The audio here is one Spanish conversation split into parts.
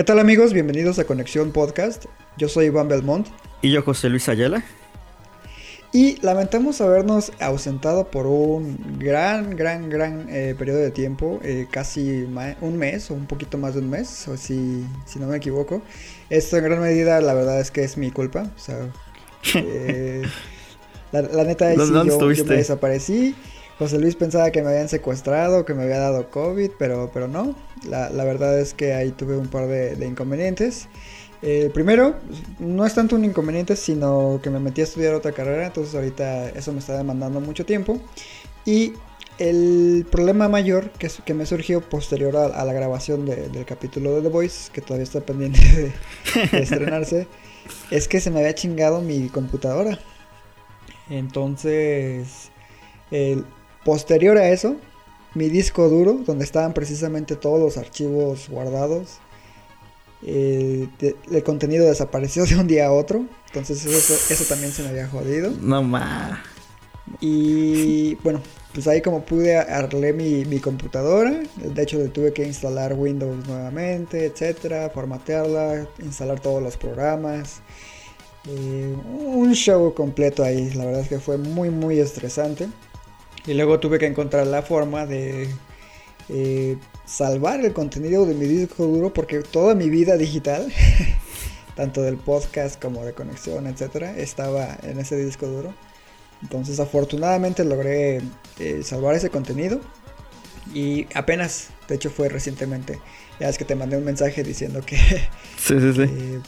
¿Qué tal amigos? Bienvenidos a Conexión Podcast. Yo soy Iván Belmont Y yo, José Luis Ayala. y lamentamos habernos ausentado por un gran, gran, gran eh, periodo de tiempo, eh, casi un mes o un poquito más de un mes, o si, si no me equivoco. Esto en gran medida la verdad es que es mi culpa. O sea, eh, la, la neta es ¿Dónde- sí, yo, yo me desaparecí. José Luis pensaba que me habían secuestrado, que me había dado COVID, pero, pero no. La, la verdad es que ahí tuve un par de, de inconvenientes. Eh, primero, no es tanto un inconveniente, sino que me metí a estudiar otra carrera, entonces ahorita eso me está demandando mucho tiempo. Y el problema mayor que, que me surgió posterior a, a la grabación de- del capítulo de The Voice, que todavía está pendiente de, de estrenarse, es que se me había chingado mi computadora. Entonces, el- posterior a eso, mi disco duro, donde estaban precisamente todos los archivos guardados, eh, de- el contenido desapareció de un día a otro. Entonces eso, eso también se me había jodido. No más. Y bueno, pues ahí como pude arreglé mi, mi computadora. De hecho le tuve que instalar Windows nuevamente, etcétera, formatearla, instalar todos los programas. Eh, un show completo ahí. La verdad es que fue muy muy estresante. Y luego tuve que encontrar la forma de eh, salvar el contenido de mi disco duro porque toda mi vida digital, tanto del podcast como de conexión, etcétera, estaba en ese disco duro. Entonces afortunadamente logré eh, salvar ese contenido y apenas, de hecho fue recientemente, ya es que te mandé un mensaje diciendo que Sí, sí, sí. eh,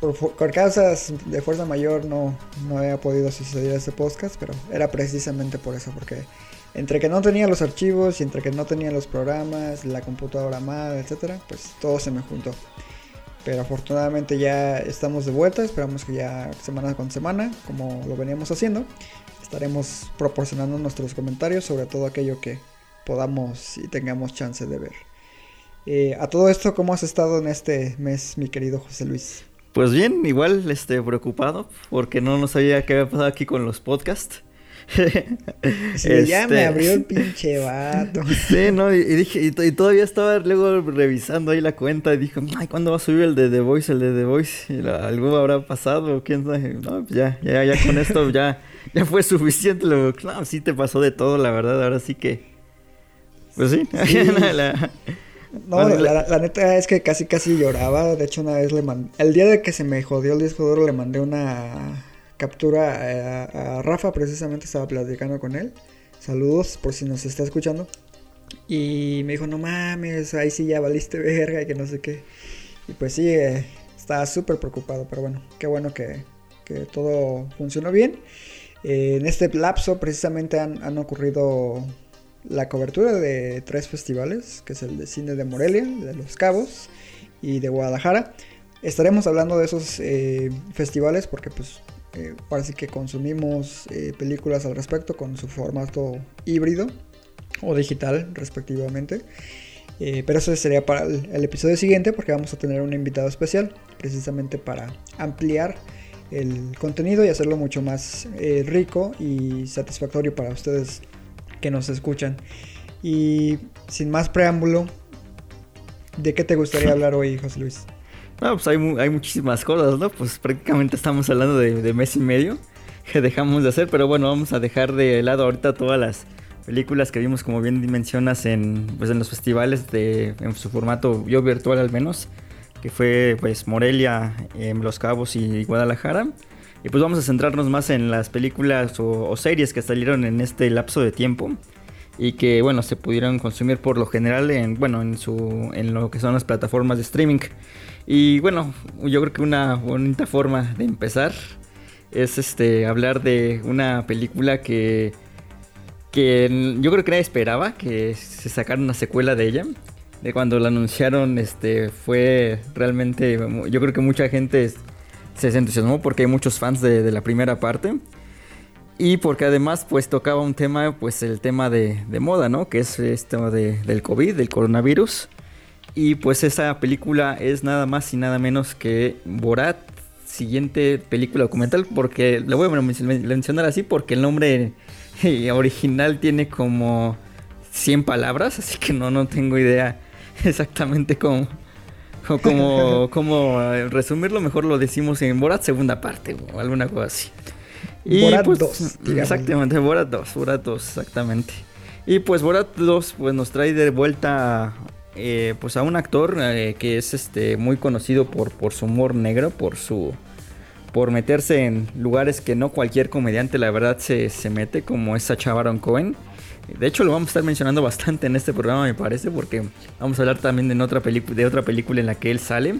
por, por causas de fuerza mayor no, no había podido suceder ese podcast, pero era precisamente por eso, porque entre que no tenía los archivos y entre que no tenía los programas, la computadora mal, etcétera, pues todo se me juntó. Pero afortunadamente ya estamos de vuelta, esperamos que ya semana con semana, como lo veníamos haciendo, estaremos proporcionando nuestros comentarios sobre todo aquello que podamos y tengamos chance de ver. Eh, a todo esto, ¿cómo has estado en este mes, mi querido José Luis? Pues bien, igual, este, preocupado, porque no, no sabía qué había pasado aquí con los podcasts. Sí, ya Este, me abrió el pinche vato. Sí, no, y, y dije, y, to- y todavía estaba luego revisando ahí la cuenta y dije, ay, ¿cuándo va a subir el de The Voice, el de The Voice? Y la- algo habrá pasado, quién sabe. No, pues ya, ya, ya con esto ya, ya fue suficiente. Luego, no, sí te pasó de todo, la verdad, ahora sí que. Pues sí. Sí. La- No, la, la neta es que casi casi lloraba. De hecho, una vez le mandé. El día de que se me jodió el disco duro, le mandé una captura a, a Rafa. Precisamente estaba platicando con él. Saludos por si nos está escuchando. Y me dijo: No mames, ahí sí ya valiste verga y que no sé qué. Y pues sí, eh, estaba súper preocupado. Pero bueno, qué bueno que, que todo funcionó bien. Eh, en este lapso, precisamente han, han ocurrido la cobertura de tres festivales, que es el de cine de Morelia, de Los Cabos y de Guadalajara. Estaremos hablando de esos eh, festivales porque pues eh, parece que consumimos eh, películas al respecto con su formato híbrido o digital respectivamente. Eh, pero eso sería para el, episodio siguiente porque vamos a tener un invitado especial precisamente para ampliar el contenido y hacerlo mucho más eh, rico y satisfactorio para ustedes que nos escuchan. Y sin más preámbulo, ¿de qué te gustaría hablar hoy, José Luis? No, pues hay, hay muchísimas cosas, ¿no? Pues prácticamente estamos hablando de, de mes y medio que dejamos de hacer, pero bueno, vamos a dejar de lado ahorita todas las películas que vimos, como bien mencionas, en, pues, en los festivales, de, en su formato yo virtual al menos, que fue pues Morelia, em, Los Cabos y Guadalajara. Y pues vamos a centrarnos más en las películas o, series que salieron en este lapso de tiempo y que bueno se pudieron consumir por lo general en bueno en su en lo que son las plataformas de streaming. Y bueno yo creo que una bonita forma de empezar es este hablar de una película que que yo creo que nadie esperaba que se sacara una secuela de ella. De cuando la anunciaron, este, fue realmente, yo creo que mucha gente se entusiasmó porque hay muchos fans de, de la primera parte. Y porque además pues tocaba un tema, pues el tema de, de moda, ¿no? Que es esto de, del COVID, del coronavirus. Y pues esa película es nada más y nada menos que Borat, siguiente película documental, porque lo voy a mencionar así porque el nombre original tiene como 100 palabras, así que no, no tengo idea exactamente cómo, cómo, cómo resumirlo. Mejor lo decimos en Borat segunda parte o alguna cosa así. Y Borat 2. Pues, exactamente, Borat 2, Borat 2, exactamente. Y pues Borat 2 pues, nos trae de vuelta eh, pues a un actor eh, que es este muy conocido por, por su humor negro, por su por meterse en lugares que no cualquier comediante la verdad se, se mete, como es Sacha Baron Cohen. De hecho lo vamos a estar mencionando bastante en este programa me parece, porque vamos a hablar también de otra, de otra película en la que él sale.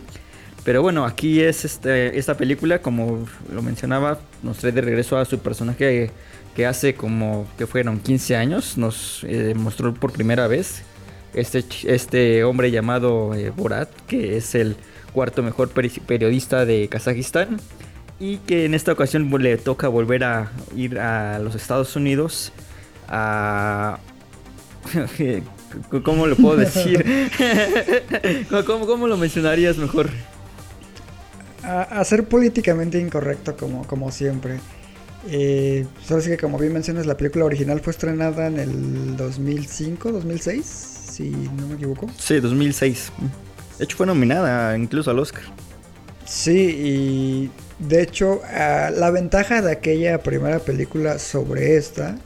Pero bueno, aquí es este, esta película, como lo mencionaba, nos trae de regreso a su personaje que hace como que fueron 15 años, nos eh, mostró por primera vez este, este hombre llamado eh, Borat, que es el cuarto mejor periodista de Kazajistán y que en esta ocasión le toca volver a ir a los Estados Unidos a... ¿Cómo lo puedo decir? ¿Cómo, ¿Cómo, lo mencionarías mejor? a, ser políticamente incorrecto como, como siempre. Eh, solo que como bien mencionas, la película original fue estrenada en el 2005, 2006, si no me equivoco. Sí, 2006. De hecho fue nominada incluso al Oscar. Sí, y de hecho la ventaja de aquella primera película sobre esta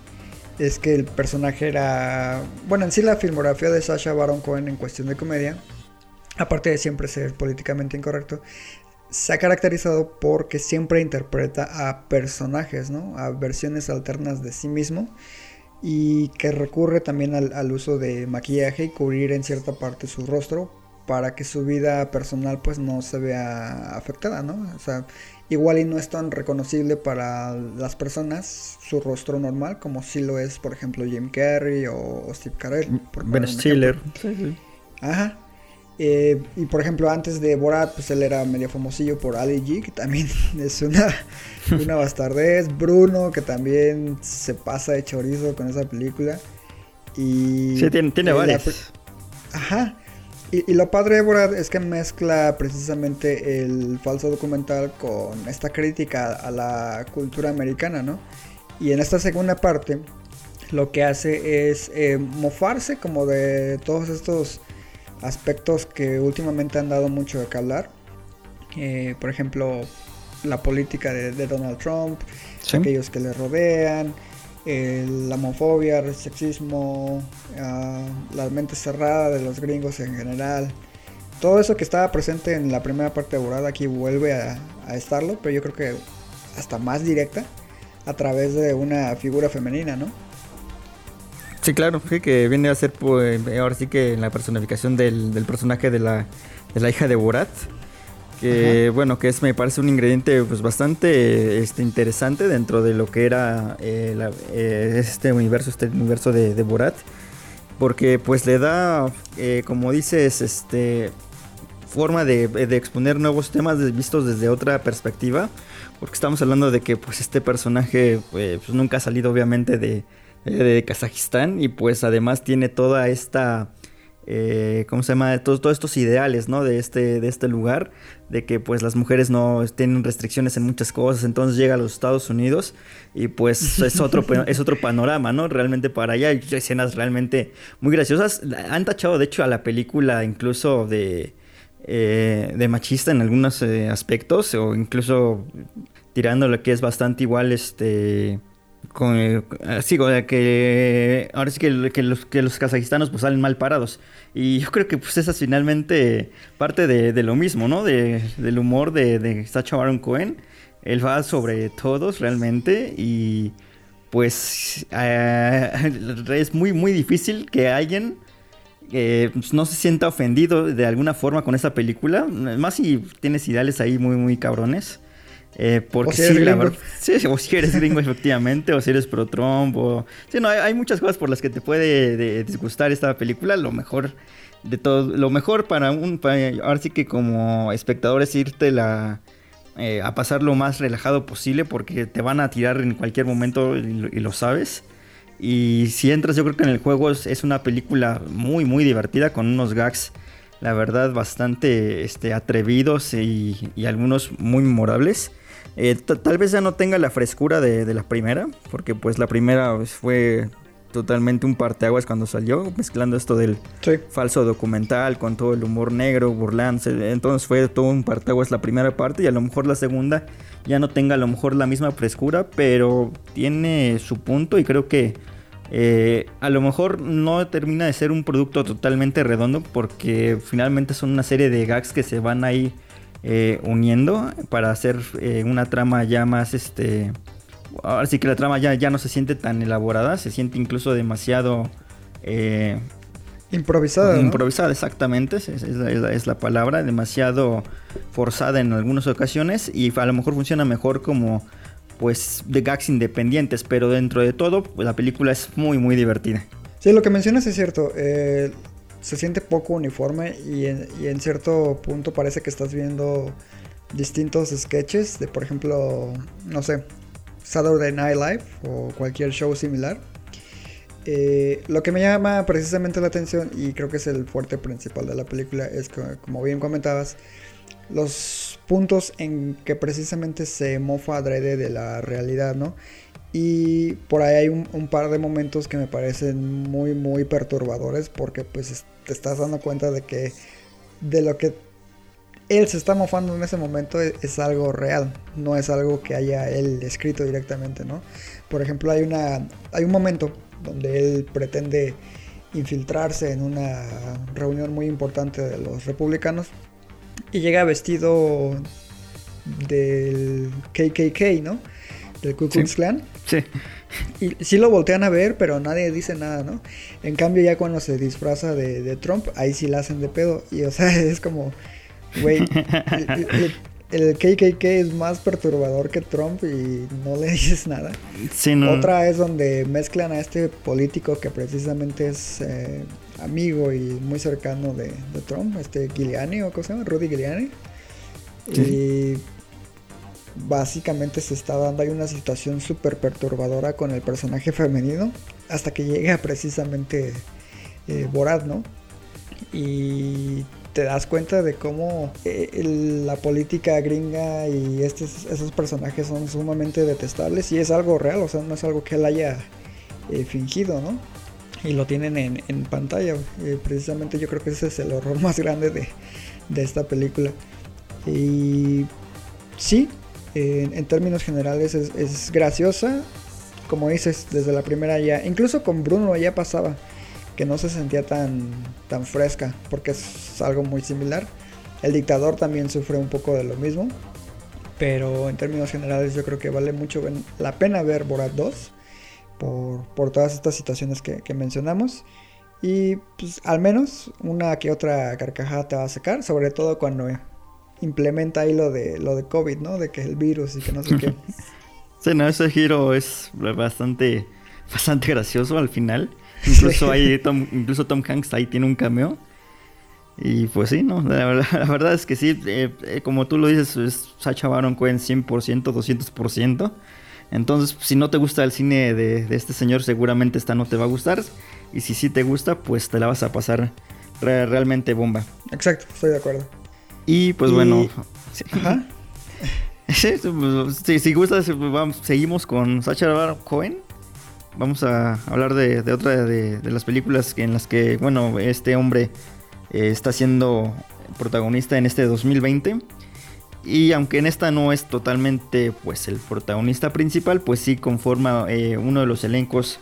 es que el personaje era... Bueno, en sí la filmografía de Sasha Baron Cohen en cuestión de comedia, aparte de siempre ser políticamente incorrecto, se ha caracterizado porque siempre interpreta a personajes, ¿no? A versiones alternas de sí mismo y que recurre también al, uso de maquillaje y cubrir en cierta parte su rostro para que su vida personal pues no se vea afectada, ¿no? O sea, igual y no es tan reconocible para las personas su rostro normal como si lo es, por ejemplo, Jim Carrey o, Steve Carell. Ben Stiller. Ajá. Eh, y por ejemplo, antes de Borat, pues él era medio famosillo por Ali G, que también es una, una bastardez. Bruno, que también se pasa de chorizo con esa película. Y. Sí, tiene, tiene varias. Ajá. Y, y, lo padre de Borat es que mezcla precisamente el falso documental con esta crítica a la cultura americana, ¿no? Y en esta segunda parte, lo que hace es eh, mofarse como de todos estos aspectos que últimamente han dado mucho de qué hablar. Eh, por ejemplo, la política de, Donald Trump, aquellos que le rodean, la homofobia, el sexismo, uh, la mente cerrada de los gringos en general. Todo eso que estaba presente en la primera parte de Borada aquí vuelve a, estarlo, pero yo creo que hasta más directa a través de una figura femenina, ¿no? Sí, claro, que viene a ser pues, ahora sí que la personificación del, del personaje de la, de la, hija de Borat. Que bueno, que es me parece un ingrediente pues bastante este, interesante dentro de lo que era eh, eh, este universo, este universo de, de, Borat. Porque pues le da, eh, como dices, este forma de, de, exponer nuevos temas vistos desde otra perspectiva. Porque estamos hablando de que pues este personaje pues nunca ha salido obviamente de, de Kazajistán y pues además tiene toda esta... Eh, ¿cómo se llama? Todos, todos, estos ideales, ¿no? De este, de este lugar, de que pues las mujeres no tienen restricciones en muchas cosas, entonces llega a los Estados Unidos y pues es otro, es otro panorama, ¿no? Realmente para allá hay escenas realmente muy graciosas. Han tachado de hecho a la película incluso de, eh, de machista en algunos eh, aspectos o incluso tirando lo que es bastante igual este con, eh, que ahora sí que, los, que kazajistanos pues salen mal parados. Y yo creo que pues esa es finalmente parte de, lo mismo, ¿no? De, del humor de, Sacha Baron Cohen. Él va sobre todos realmente y pues eh, es muy muy difícil que alguien eh, no se sienta ofendido de alguna forma con esa película. Más si tienes ideales ahí muy muy cabrones. Eh, porque si sí, sí, o si eres gringo efectivamente, o si eres pro Trump, o... Sí, no, hay, muchas cosas por las que te puede disgustar esta película. Lo mejor de todo. Lo mejor para un. Para, ahora sí que como espectador es irte la. eh, a pasar lo más relajado posible porque te van a tirar en cualquier momento y, lo- y lo sabes. Y si entras, yo creo que en el juego es, es una película muy, muy divertida con unos gags, la verdad, bastante este, atrevidos y, y algunos muy memorables. Eh, ta- tal vez ya no tenga la frescura de, de la primera, porque pues la primera pues, fue totalmente un parteaguas cuando salió, mezclando esto del Sí. falso documental con todo el humor negro, burlándose. Entonces fue todo un parteaguas la primera parte y a lo mejor la segunda ya no tenga a lo mejor la misma frescura, pero tiene su punto y creo que eh, a lo mejor no termina de ser un producto totalmente redondo porque finalmente son una serie de gags que se van ahí eh, uniendo para hacer eh, una trama ya más este ahora sí que la trama ya, ya no se siente tan elaborada se siente incluso demasiado eh, Improvisada. ¿no? improvisada exactamente es, es la, es la- es la palabra demasiado forzada en algunas ocasiones y a lo mejor funciona mejor como pues de gags independientes pero dentro de todo pues, la película es muy muy divertida Sí, lo que mencionas es cierto. Se siente poco uniforme y en, y en cierto punto parece que estás viendo distintos sketches de, por ejemplo, no sé, Saturday Night Live o cualquier show similar. Eh, lo que me llama precisamente la atención y creo que es el fuerte principal de la película es que, como bien comentabas, los puntos en que precisamente se mofa adrede de la realidad, ¿no? Y por ahí hay un, un par de momentos que me parecen muy, muy perturbadores porque pues es- te estás dando cuenta de que de lo que él se está mofando en ese momento es, es algo real, no es algo que haya él escrito directamente, ¿no? Por ejemplo, hay, una, hay un momento donde él pretende infiltrarse en una reunión muy importante de los republicanos y llega vestido del KKK, ¿no? Del Ku Klux Sí. Klan. Sí Y sí lo voltean a ver, pero nadie dice nada, ¿no? En cambio, ya cuando se disfraza de, de Trump, ahí sí la hacen de pedo. Y o sea, es como, güey, el, el- el KKK es más perturbador que Trump y no le dices nada. Sí, no. Otra es donde mezclan a este político que precisamente es eh, amigo y muy cercano de, de Trump, este Giuliani o cómo se llama, Rudy Giuliani. Y básicamente se está dando ahí una situación súper perturbadora con el personaje femenino hasta que llega precisamente eh, Borat, ¿no? Y te das cuenta de cómo eh, la política gringa y estos, esos personajes son sumamente detestables y es algo real, o sea, no es algo que él haya eh, fingido, ¿no? Y lo tienen en, en pantalla. eh, precisamente yo creo que ese es el horror más grande de, de esta película. Y sí, en términos generales es, graciosa. Como dices, desde la primera ya. Incluso con Bruno ya pasaba. Que no se sentía tan, tan fresca. Porque es algo muy similar. El dictador también sufre un poco de lo mismo. Pero en términos generales yo creo que vale mucho la pena ver Borat 2. Por, por todas estas situaciones que, que mencionamos. Y pues al menos una que otra carcajada te va a sacar. Sobre todo cuando implementa ahí lo de lo de COVID, ¿no? De que el virus y que no sé qué. Sí, no, ese giro es bastante, bastante gracioso al final. Incluso ahí Tom, incluso Tom Hanks ahí tiene un cameo. Y pues sí, no, la, verdad- la verdad es que sí, eh, eh, como tú lo dices, es Sacha Baron Cohen 100%, 200%. Entonces, si no te gusta el cine de, de este señor, seguramente esta no te va a gustar. Y si sí te gusta, pues te la vas a pasar re- realmente bomba. Exacto, estoy de acuerdo. Y pues Y- bueno, sí. Ajá. Sí, pues, sí, si gustas, vamos, seguimos con Sacha Baron Cohen. Vamos a hablar de, de otra de, de las películas en las que, bueno, este hombre eh, está siendo protagonista en este 2020. Y aunque en esta no es totalmente, pues, el protagonista principal, pues sí conforma eh, uno de los elencos,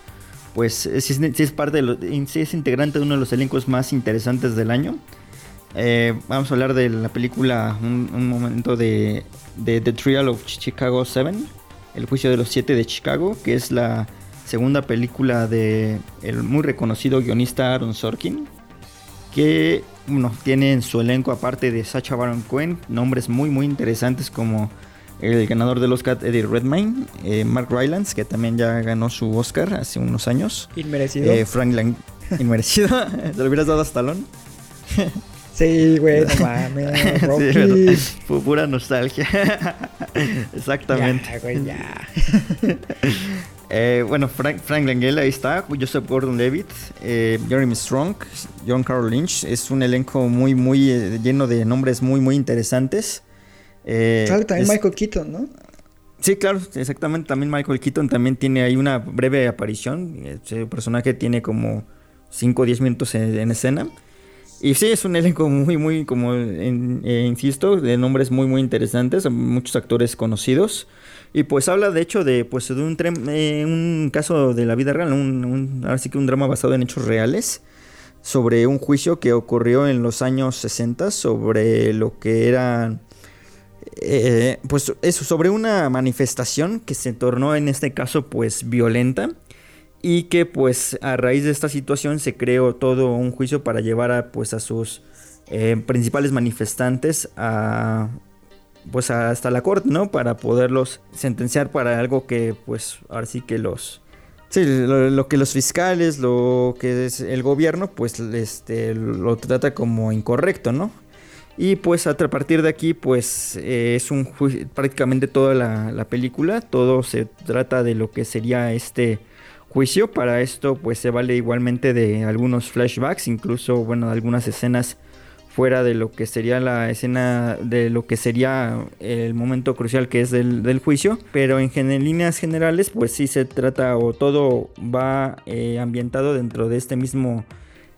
pues, eh, sí es, sí es parte de los, sí es integrante de uno de los elencos más interesantes del año. Eh, vamos a hablar de la película, un, un momento de, de The Trial of Chicago 7, El juicio de los siete de Chicago, que es la segunda película de el muy reconocido guionista Aaron Sorkin, que bueno, tiene en su elenco, aparte de Sacha Baron Cohen, nombres muy muy interesantes como el ganador del Oscar Eddie Redmayne, eh, Mark Rylance, que también ya ganó su Oscar hace unos años, Inmerecido. eh, Frank Lang, inmerecido, se lo hubieras dado a Stallone. Sí, güey, no mames, Rocky. Sí, pero pura nostalgia. Exactamente. Ya, güey, ya. Eh, bueno, Frank, Frank Langella ahí está, Joseph Gordon-Levitt, eh, Jeremy Strong, John Carroll Lynch. Es un elenco muy, muy eh, lleno de nombres muy, muy interesantes. Eh, Sale también es- Michael Keaton, ¿no? Sí, claro, exactamente. También Michael Keaton también tiene ahí una breve aparición. Ese personaje tiene como 5 o 10 minutos en, en escena. Y sí, es un elenco muy, muy, como eh, insisto, de nombres muy, muy interesantes, muchos actores conocidos. Y pues habla de hecho de, pues, de un, eh, un caso de la vida real, un- ahora sí que un drama basado en hechos reales, sobre un juicio que ocurrió en los años 60 sobre lo que era eh, pues eso, sobre una manifestación que se tornó en este caso pues violenta y que pues a raíz de esta situación se creó todo un juicio para llevar a pues a sus eh, principales manifestantes a pues a- hasta la corte, ¿no? Para poderlos sentenciar para algo que pues ahora sí que los Sí, lo, que los fiscales, lo que es el gobierno, pues este, lo trata como incorrecto, ¿no? Y pues a partir de aquí, pues eh, es un prácticamente toda la película, todo se trata de lo que sería este juicio. Para esto, pues se vale igualmente de algunos flashbacks, incluso, bueno, algunas escenas fuera de lo que sería la escena de lo que sería el momento crucial que es del, del juicio. Pero en, líneas generales, pues sí se trata o todo va eh, ambientado dentro de este mismo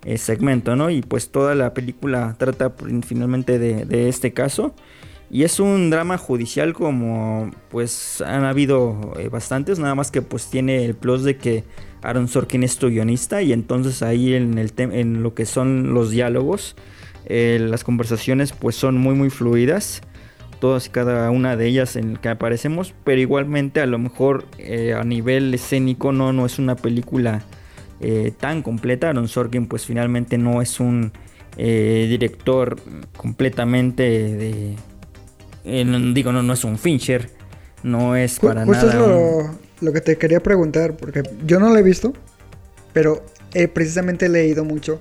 eh, segmento, ¿no? Y pues toda la película trata prin- finalmente de, de este caso. Y es un drama judicial como pues han habido eh, bastantes, nada más que pues tiene el plus de que Aaron Sorkin es tu guionista y entonces ahí en, el en lo que son los diálogos, eh, las conversaciones pues son muy muy fluidas, todas y cada una de ellas en que aparecemos, pero igualmente a lo mejor eh, a nivel escénico no, no es una película tan completa. Aaron Sorkin pues finalmente no es un director completamente de... eh, no- digo, no, no es un Fincher, no es para Justo nada... es un- lo, lo que te quería preguntar, porque yo no lo he visto, pero he precisamente leído mucho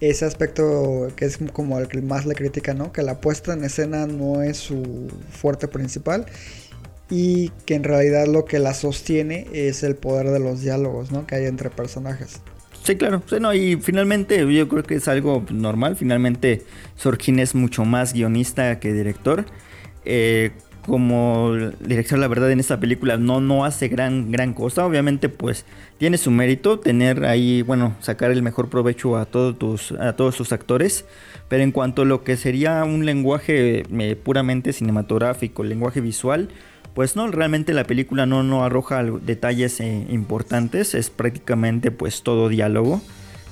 ese aspecto que es como el que más le critica, ¿no? Que la puesta en escena no es su fuerte principal y que en realidad lo que la sostiene es el poder de los diálogos, ¿no? Que hay entre personajes. Sí, claro. Sí, no, y finalmente yo creo que es algo normal. Finalmente Sorkin es mucho más guionista que director. Eh, como director, la verdad, en esta película no, no hace gran, gran cosa. Obviamente, pues tiene su mérito tener ahí, bueno, sacar el mejor provecho a todos tus, a todos sus actores. Pero en cuanto a lo que sería un lenguaje eh, puramente cinematográfico, lenguaje visual, pues no, realmente la película no, no arroja al- detalles eh, importantes, es prácticamente pues todo diálogo,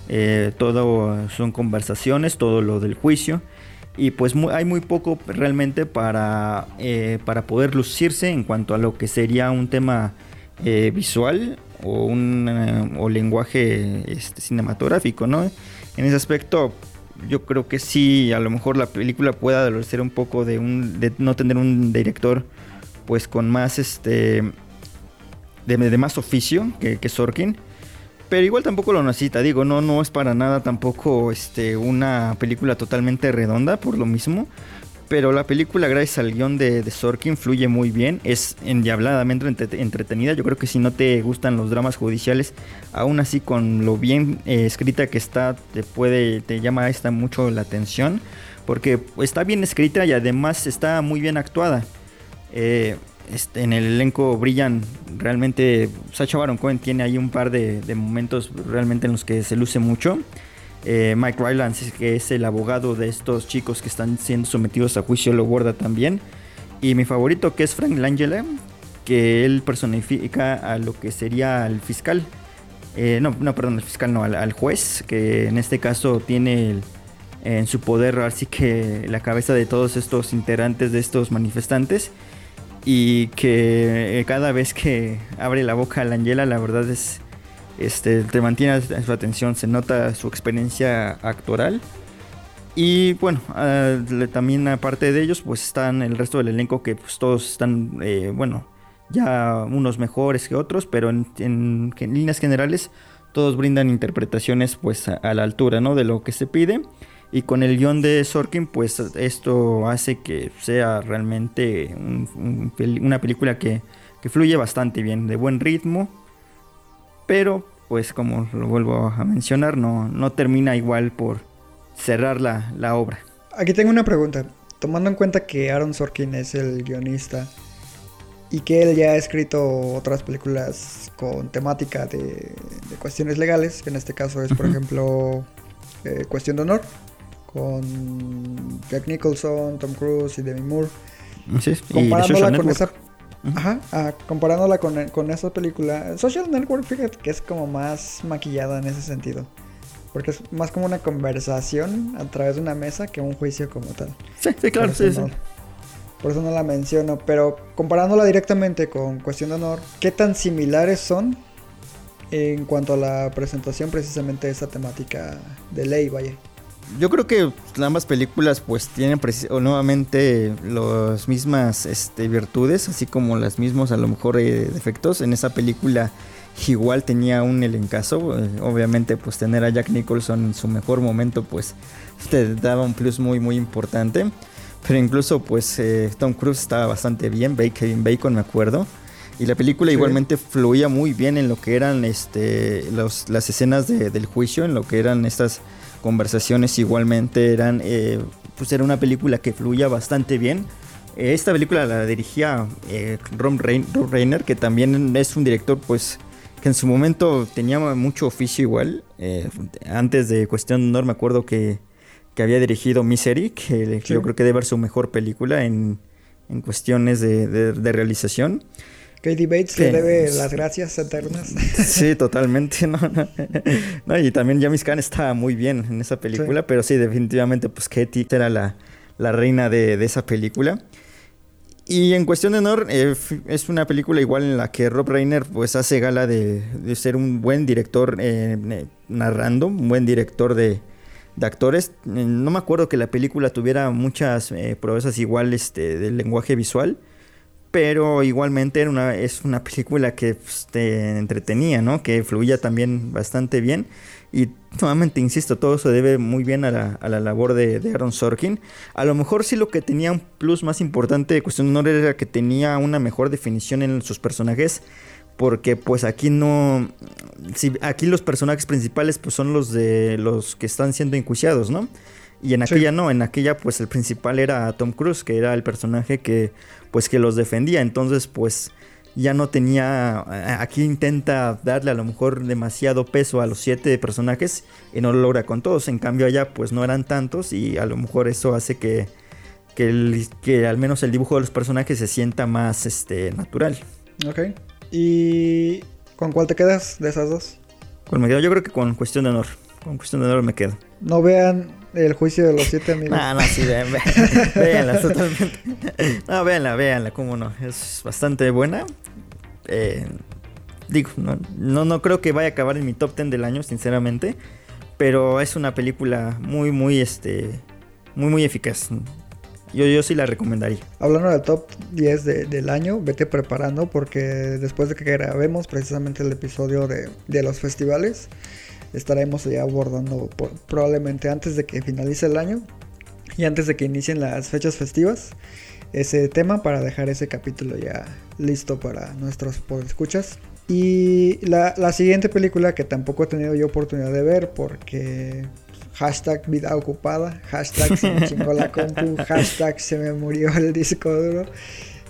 eh, todo son conversaciones, todo lo del juicio y pues mu- hay muy poco realmente para, eh, para poder lucirse en cuanto a lo que sería un tema eh, visual o un eh, o lenguaje este, cinematográfico, ¿no? En ese aspecto yo creo que sí, a lo mejor la película puede adolecer un poco de, un, de no tener un director pues con más este de, más oficio que Sorkin pero igual tampoco lo necesita digo no no es para nada tampoco este una película totalmente redonda por lo mismo pero la película gracias al guion de, de Sorkin fluye muy bien es endiabladamente entre- entretenida yo creo que si no te gustan los dramas judiciales aún así con lo bien eh, escrita que está te puede te llama esta mucho la atención porque está bien escrita y además está muy bien actuada. Eh, este, en el elenco brillan realmente. Sacha Baron Cohen tiene ahí un par de, momentos realmente en los que se luce mucho. Eh, Mike Rylance, que es el abogado de estos chicos que están siendo sometidos a juicio, lo guarda también. Y mi favorito, que es Frank Langella, que él personifica a lo que sería el fiscal. Eh, no, no, perdón, el fiscal no, al, juez, que en este caso tiene en su poder así que la cabeza de todos estos integrantes de estos manifestantes y que eh, cada vez que abre la boca la Angela la verdad es este te mantiene su atención se nota su experiencia actoral. Y bueno ah, también aparte de ellos pues están el resto del elenco que pues todos están eh, bueno ya unos mejores que otros pero en, en- líneas generales todos brindan interpretaciones pues a, a la altura no de lo que se pide Y con el guion de Sorkin, pues esto hace que sea realmente un- un pel- una película que, que fluye bastante bien, de buen ritmo. Pero, pues como lo vuelvo a mencionar, no, no termina igual por cerrar la, la obra. Aquí tengo una pregunta. Tomando en cuenta que Aaron Sorkin es el guionista y que él ya ha escrito otras películas con temática de, de cuestiones legales, que en este caso es, por ejemplo, eh, Cuestión de Honor, con Jack Nicholson, Tom Cruise y Demi Moore. Y The Comparándola con Network. esa... Ajá, ah, comparándola con, con esa película. Social Network, fíjate que es como más maquillada en ese sentido. Porque es más como una conversación a través de una mesa que un juicio como tal. Sí, sí, claro, Por sí, sí. Por eso no la menciono. Pero comparándola directamente con Cuestión de Honor, ¿qué tan similares son en cuanto a la presentación precisamente de esa temática de ley, vaya? Yo creo que ambas películas pues tienen nuevamente las mismas este, virtudes, así como las mismos a lo mejor eh, defectos. En esa película igual tenía un elencazo, eh, obviamente pues tener a Jack Nicholson en su mejor momento pues te daba un plus muy muy importante. Pero incluso pues eh, Tom Cruise estaba bastante bien, Kevin Bacon me acuerdo. Y la película Sí. igualmente fluía muy bien en lo que eran este, los- las escenas de- del juicio, en lo que eran estas conversaciones igualmente eran eh, pues era una película que fluía bastante bien. Eh, esta película la dirigía eh, Rob, Rein- Rob Reiner que también es un director pues que en su momento tenía mucho oficio igual. Eh, antes de Cuestión de Honor me acuerdo que, que había dirigido Misery que Sí. yo creo que debe ser su mejor película en, en cuestiones de, de- de realización Katie Bates le debe las gracias eternas. Sí, totalmente, no, no. No, y también James Caan estaba muy bien en esa película, Sí. pero sí, definitivamente, pues Katie era la, la reina de, de esa película. Y en cuestión de honor, eh, es una película igual en la que Rob Reiner pues hace gala de, de ser un buen director eh, eh, narrando, un buen director de, de actores. Eh, No me acuerdo que la película tuviera muchas eh, proezas igual este, del lenguaje visual, pero igualmente era una, es una película que pues, te entretenía, ¿no? Que fluía también bastante bien. Y nuevamente, insisto, todo se debe muy bien a la, a la labor de, de Aaron Sorkin. A lo mejor sí lo que tenía un plus más importante de Cuestión de Honor era que tenía una mejor definición en sus personajes. Porque pues aquí no... Si, aquí los personajes principales pues son los de los que están siendo enjuiciados, ¿no? Y en Sí. aquella no, en aquella pues el principal era Tom Cruise, que era el personaje que pues que los defendía. Entonces pues ya no tenía, aquí intenta darle a lo mejor demasiado peso a los siete personajes y no lo logra con todos. En cambio allá pues no eran tantos y a lo mejor eso hace que, que, el- que al menos el dibujo de los personajes se sienta más este, natural. ok. ¿Y con cuál te quedas de esas dos? Con yo creo que con cuestión de honor. Con cuestión de honor me quedo. No vean el juicio de los siete amigos. No, no, sí, vean, vean, véanla totalmente. No, véanla, véanla, cómo no. Es bastante buena. Eh, digo, no, no, no creo que vaya a acabar en mi top 10 del año, sinceramente. Pero es una película muy, muy, este, muy, muy eficaz. Yo, yo sí la recomendaría. Hablando del top 10 de- del año, vete preparando porque después de que grabemos precisamente el episodio de, de los festivales, estaremos ya abordando por- probablemente antes de que finalice el año y antes de que inicien las fechas festivas ese tema para dejar ese capítulo ya listo para nuestros escuchas. Y la, la siguiente película que tampoco he tenido yo oportunidad de ver porque hashtag vida ocupada, hashtag se me chingó la compu, hashtag se me murió el disco duro,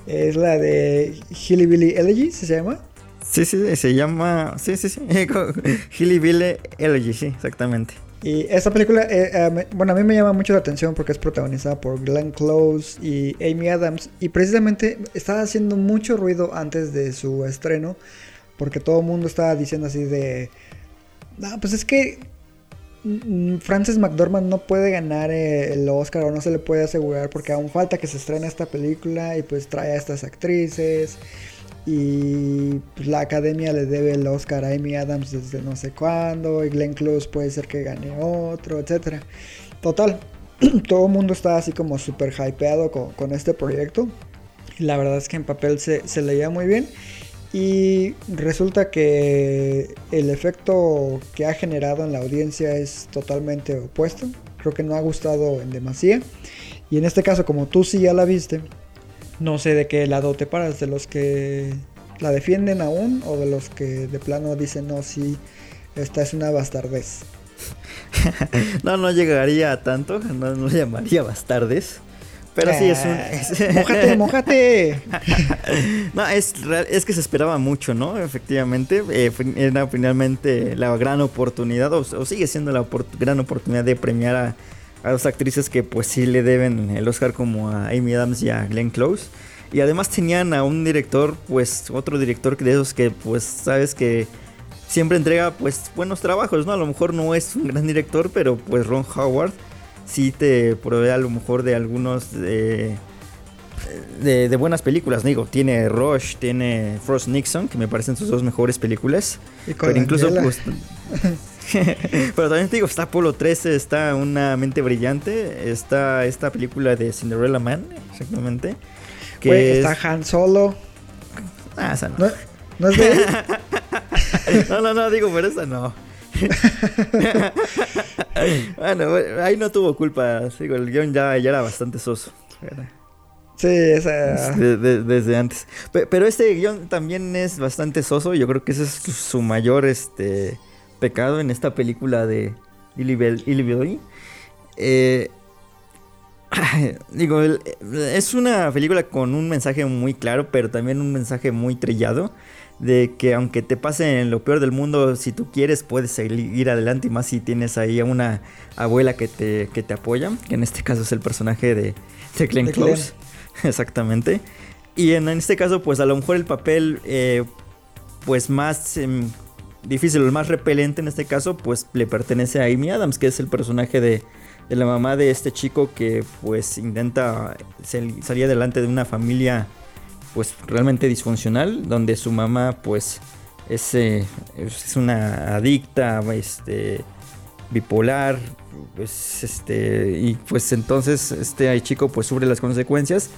es la de Hilly Billy Elegy, ¿se llama? Sí, sí, se llama. Sí, sí, sí. Hilly Billy Elegy, sí, exactamente. Y esta película, eh, eh, bueno, a mí me llama mucho la atención porque es protagonizada por Glenn Close y Amy Adams. Y precisamente estaba haciendo mucho ruido antes de su estreno porque todo el mundo estaba diciendo así de... No, pues es que mm, Frances McDormand no puede ganar el Oscar o no se le puede asegurar porque aún falta que se estrene esta película y pues trae a estas actrices y pues, la academia le debe el Oscar a Amy Adams desde no sé cuándo y Glenn Close puede ser que gane otro, etcétera. Total, todo el mundo está así como súper hypeado con, con este proyecto la verdad es que en papel se, se leía muy bien y resulta que el efecto que ha generado en la audiencia es totalmente opuesto. creo que no ha gustado en demasía. Y en este caso, como tú sí ya la viste, no sé de qué lado te paras, de los que la defienden aún o de los que de plano dicen, no, sí, esta es una bastardez. no, no llegaría a tanto, no, no llamaría bastardes. Pero sí es un. Es... ¡Mojate, mojate! no, es, es que se esperaba mucho, ¿no? Efectivamente. Eh, era finalmente la gran oportunidad, o, sigue siendo la gran oportunidad de premiar a, a, dos actrices que, pues, sí le deben el Oscar, como a Amy Adams y a Glenn Close. Y además tenían a un director, pues, otro director de esos que, pues, sabes que siempre entrega, pues, buenos trabajos, ¿no? A lo mejor no es un gran director, pero, pues, Ron Howard sí te provee a lo mejor de algunos de, de, buenas películas. Digo, tiene Rush, tiene Frost Nixon, que me parecen sus dos mejores películas. pero incluso pues, pero también te digo, está Apolo 13, está Una mente brillante, está esta película de Cinderella Man, exactamente. Que está Han Solo. Ah, esa no. ¿No, ¿no es de no, no, no, digo, pero esa no. bueno, ahí no tuvo culpa. Sigo, el guion ya, ya era bastante soso. Sí, esa... desde antes. Pero, este guion también es bastante soso. Yo creo que ese es su mayor este, pecado en esta película de Illy eh, digo, es una película con un mensaje muy claro, pero también un mensaje muy trillado de que aunque te pase en lo peor del mundo, si tú quieres puedes seguir adelante y más si tienes ahí a una abuela que te, que te apoya, que en este caso es el personaje de, de Glenn Close, exactamente. Y en, este caso pues a lo mejor el papel eh, pues más em, difícil, el más repelente en este caso pues le pertenece a Amy Adams, que es el personaje de, de la mamá de este chico que pues intenta salir adelante de una familia pues realmente disfuncional, donde su mamá pues es, eh, es una adicta, este, bipolar, pues este, y pues entonces este chico pues sufre las consecuencias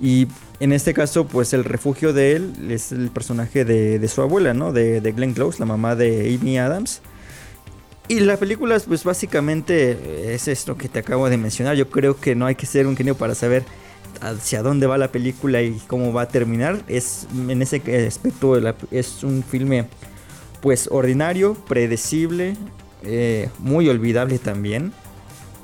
y en este caso pues el refugio de él es el personaje de, su abuela, ¿no? De, Glenn Close, la mamá de Amy Adams. Y la película pues básicamente es esto que te acabo de mencionar, yo creo que no hay que ser un genio para saber hacia dónde va la película y cómo va a terminar. Es en ese aspecto es un filme pues ordinario, predecible, eh, muy olvidable también.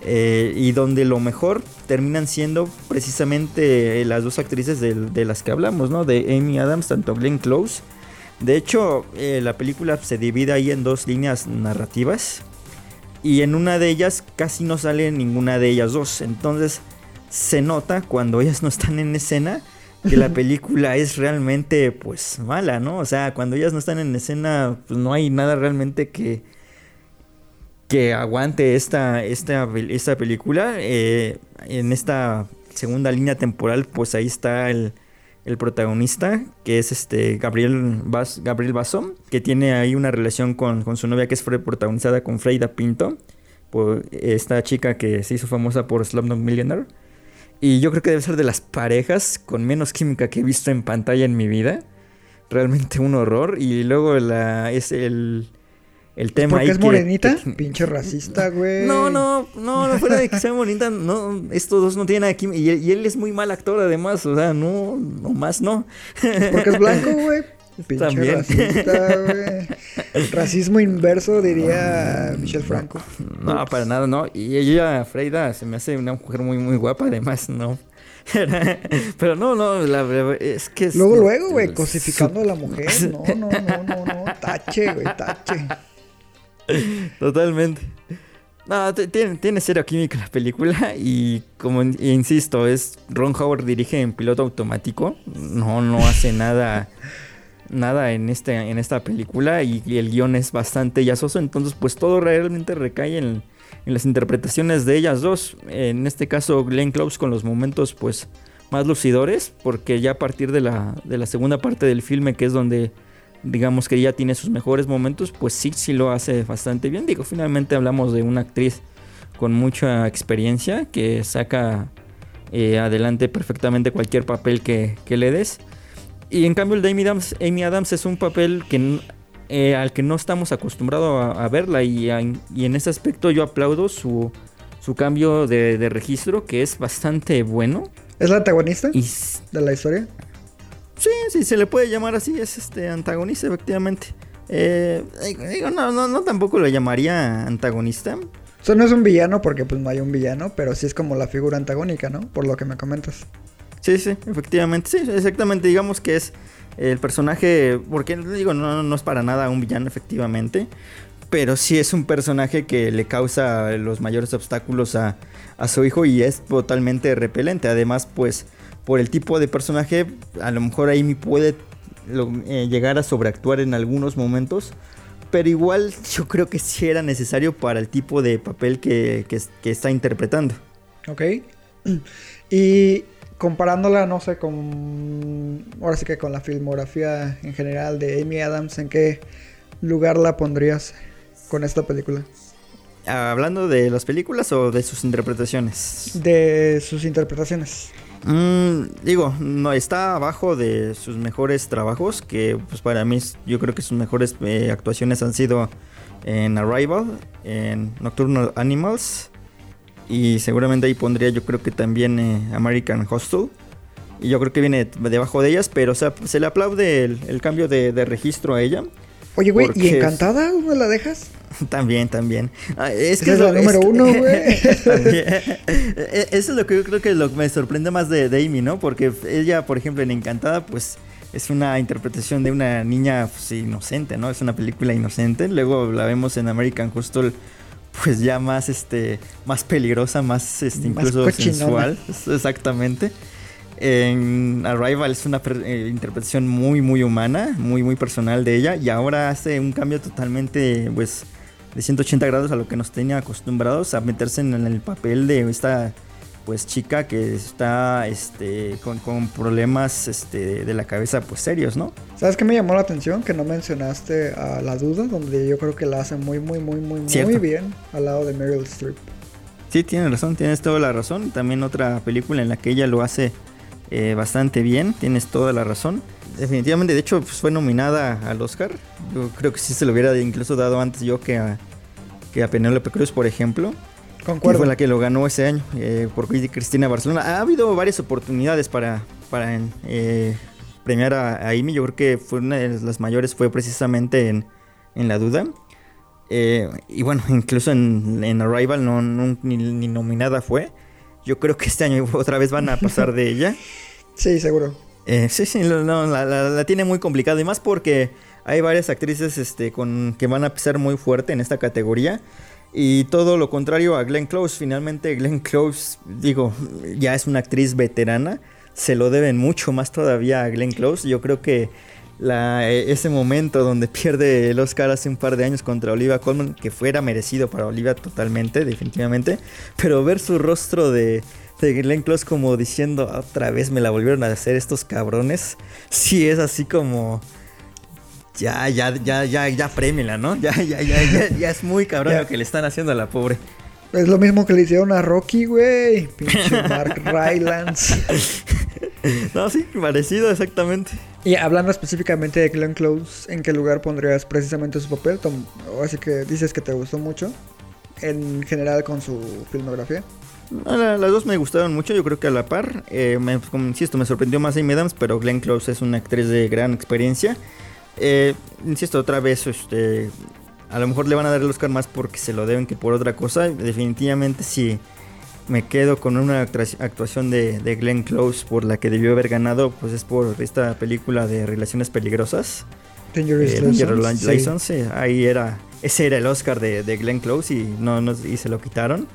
Eh, y donde lo mejor terminan siendo precisamente las dos actrices de, las que hablamos, ¿no? De Amy Adams, tanto Glenn Close. De hecho, eh, la película se divide ahí en dos líneas narrativas. Y en una de ellas casi no sale ninguna de ellas dos. Entonces, se nota cuando ellas no están en escena que la película es realmente pues mala, ¿no? O sea, cuando ellas no están en escena, pues no hay nada realmente que que aguante esta, esta, esta película. Eh, en esta segunda línea temporal, pues ahí está el, el protagonista, que es este Gabriel, Bas, Gabriel Basso, que tiene ahí una relación con, con su novia que es protagonizada con Freida Pinto, esta chica que se hizo famosa por Slumdog Millionaire. Y yo creo que debe ser de las parejas con menos química que he visto en pantalla en mi vida. Realmente un horror. Y luego la, es el, el tema ¿Porque es morenita? Pinche racista, güey. No, no, no, no fuera de que sea morenita, no, estos dos no tienen nada química. Y, y, él es muy mal actor además, o sea, no, no más no. Porque es blanco, güey. Pinche También. racista, güey. Racismo inverso, diría Michelle Franco. No, para nada, no. Y ella, Freida, se me hace una mujer muy, muy guapa, además, no. Pero no, no, la es que... Es, luego, luego, güey, cosificando a la mujer. No, no, no, no, no. Tache, güey, tache. Totalmente. No, tiene, tiene cero química la película y como insisto, es Ron Howard dirige en piloto automático, no, no hace nada nada en, este, en esta película y, el guion es bastante yasoso, entonces pues todo realmente recae en, las interpretaciones de ellas dos. En este caso Glenn Close con los momentos pues más lucidores, porque ya a partir de la, de la segunda parte del filme, que es donde digamos que ya tiene sus mejores momentos, pues sí, sí lo hace bastante bien. Digo, finalmente hablamos de una actriz con mucha experiencia que saca eh, adelante perfectamente cualquier papel que, que le des. Y en cambio el de Amy Adams, Amy Adams es un papel que, eh, al que no estamos acostumbrados a, verla y, y, en ese aspecto yo aplaudo su, su cambio de, de registro, que es bastante bueno. ¿Es la antagonista Y de la historia? Sí, sí, se le puede llamar así, es este antagonista, efectivamente. Eh, digo, no, no, no tampoco lo llamaría antagonista. O sea, no es un villano porque pues no hay un villano, pero sí es como la figura antagónica, ¿no? Por lo que me comentas. Sí, sí, efectivamente, sí, exactamente. Digamos que es el personaje, porque digo, no, no es para nada un villano, efectivamente, pero sí es un personaje que le causa los mayores obstáculos a, a su hijo y es totalmente repelente. Además, pues, por el tipo de personaje, a lo mejor Amy puede lo- eh, llegar a sobreactuar en algunos momentos. Pero igual yo creo que sí era necesario para el tipo de papel que, que- que está interpretando. Ok. Y comparándola, no sé, con. Ahora sí que con la filmografía en general de Amy Adams, ¿en qué lugar la pondrías con esta película? ¿Hablando de las películas o de sus interpretaciones? De sus interpretaciones. Mm, digo, no está abajo de sus mejores trabajos, que pues para mí yo creo que sus mejores eh, actuaciones han sido en Arrival, en Nocturnal Animals y seguramente ahí pondría yo creo que también eh, American Hostel. Y yo creo que viene debajo de ellas, pero o sea, se le aplaude el, el cambio de, de registro a ella. Oye, güey, ¿y Encantada? ¿Dónde la dejas? También, también. Ah, es que es la número uno, güey. También. E- Eso es lo que yo creo que lo que me sorprende más de, de Amy, ¿no? Porque ella, por ejemplo, en Encantada, pues es una interpretación de una niña pues, inocente, ¿no? Es una película inocente. Luego la vemos en American Hustle, pues ya más, este, más peligrosa, más, este, incluso sensual. Exactamente. En Arrival es una eh, interpretación muy, muy humana, muy, muy personal de ella. Y ahora hace un cambio totalmente, pues, de 180 grados a lo que nos tenía acostumbrados a meterse en el papel de esta, pues, chica que está, este, con, con problemas, este, de la cabeza, pues, serios, ¿no? ¿Sabes qué me llamó la atención? Que no mencionaste a La Duda, donde yo creo que la hace muy, muy, muy, muy, muy Cierto. bien al lado de Meryl Streep. Sí, tienes razón, tienes toda la razón. También otra película en la que ella lo hace eh, bastante bien, tienes toda la razón. Definitivamente, de hecho, pues, fue nominada al Oscar. Yo creo que sí se lo hubiera incluso dado antes yo que a, que a Penélope Cruz, por ejemplo. Concuerdo. fue la que lo ganó ese año eh, por Cristina Barcelona. Ha habido varias oportunidades para, para eh, premiar a, a Amy. Yo creo que fue una de las mayores fue precisamente en, en La Duda. Eh, y bueno, incluso en, en Arrival no, no- ni, ni nominada fue. Yo creo que este año otra vez van a pasar de ella. Sí, seguro. Eh, sí, sí, no, la, la- la tiene muy complicada. Y más porque hay varias actrices este, con, que van a pisar muy fuerte en esta categoría. Y todo lo contrario a Glenn Close. Finalmente, Glenn Close, digo, ya es una actriz veterana. Se lo deben mucho más todavía a Glenn Close. Yo creo que la, eh, ese momento donde pierde el Oscar hace un par de años contra Olivia Colman, que fuera merecido para Olivia totalmente, definitivamente. Pero ver su rostro de, de Glenn Close como diciendo otra vez me la volvieron a hacer estos cabrones. Sí es así como ya, ya, ya, ya, ya prémela, ¿no? Ya, ya, ya, ya, ya es muy cabrón lo que le están haciendo a la pobre. Es lo mismo que le hicieron a Rocky, güey. Pinche Mark Rylance. No, sí, parecido exactamente. Y hablando específicamente de Glenn Close, ¿en qué lugar pondrías precisamente su papel? Tom- Así que dices que te gustó mucho. En general con su filmografía. No, la- las dos me gustaron mucho, yo creo que a la par. Eh, me- como insisto, me sorprendió más Amy Adams, pero Glenn Close es una actriz de gran experiencia. Eh, insisto, otra vez, este, a lo mejor le van a dar el Oscar más porque se lo deben que por otra cosa. Definitivamente si me quedo con una actua- actuación de, de Glenn Close por la que debió haber ganado, pues es por esta película de Relaciones Peligrosas. Dangerous Eh, Dangerous sí. Ahí era, ese era el Oscar de, de Glenn Close y no, no- y se lo quitaron.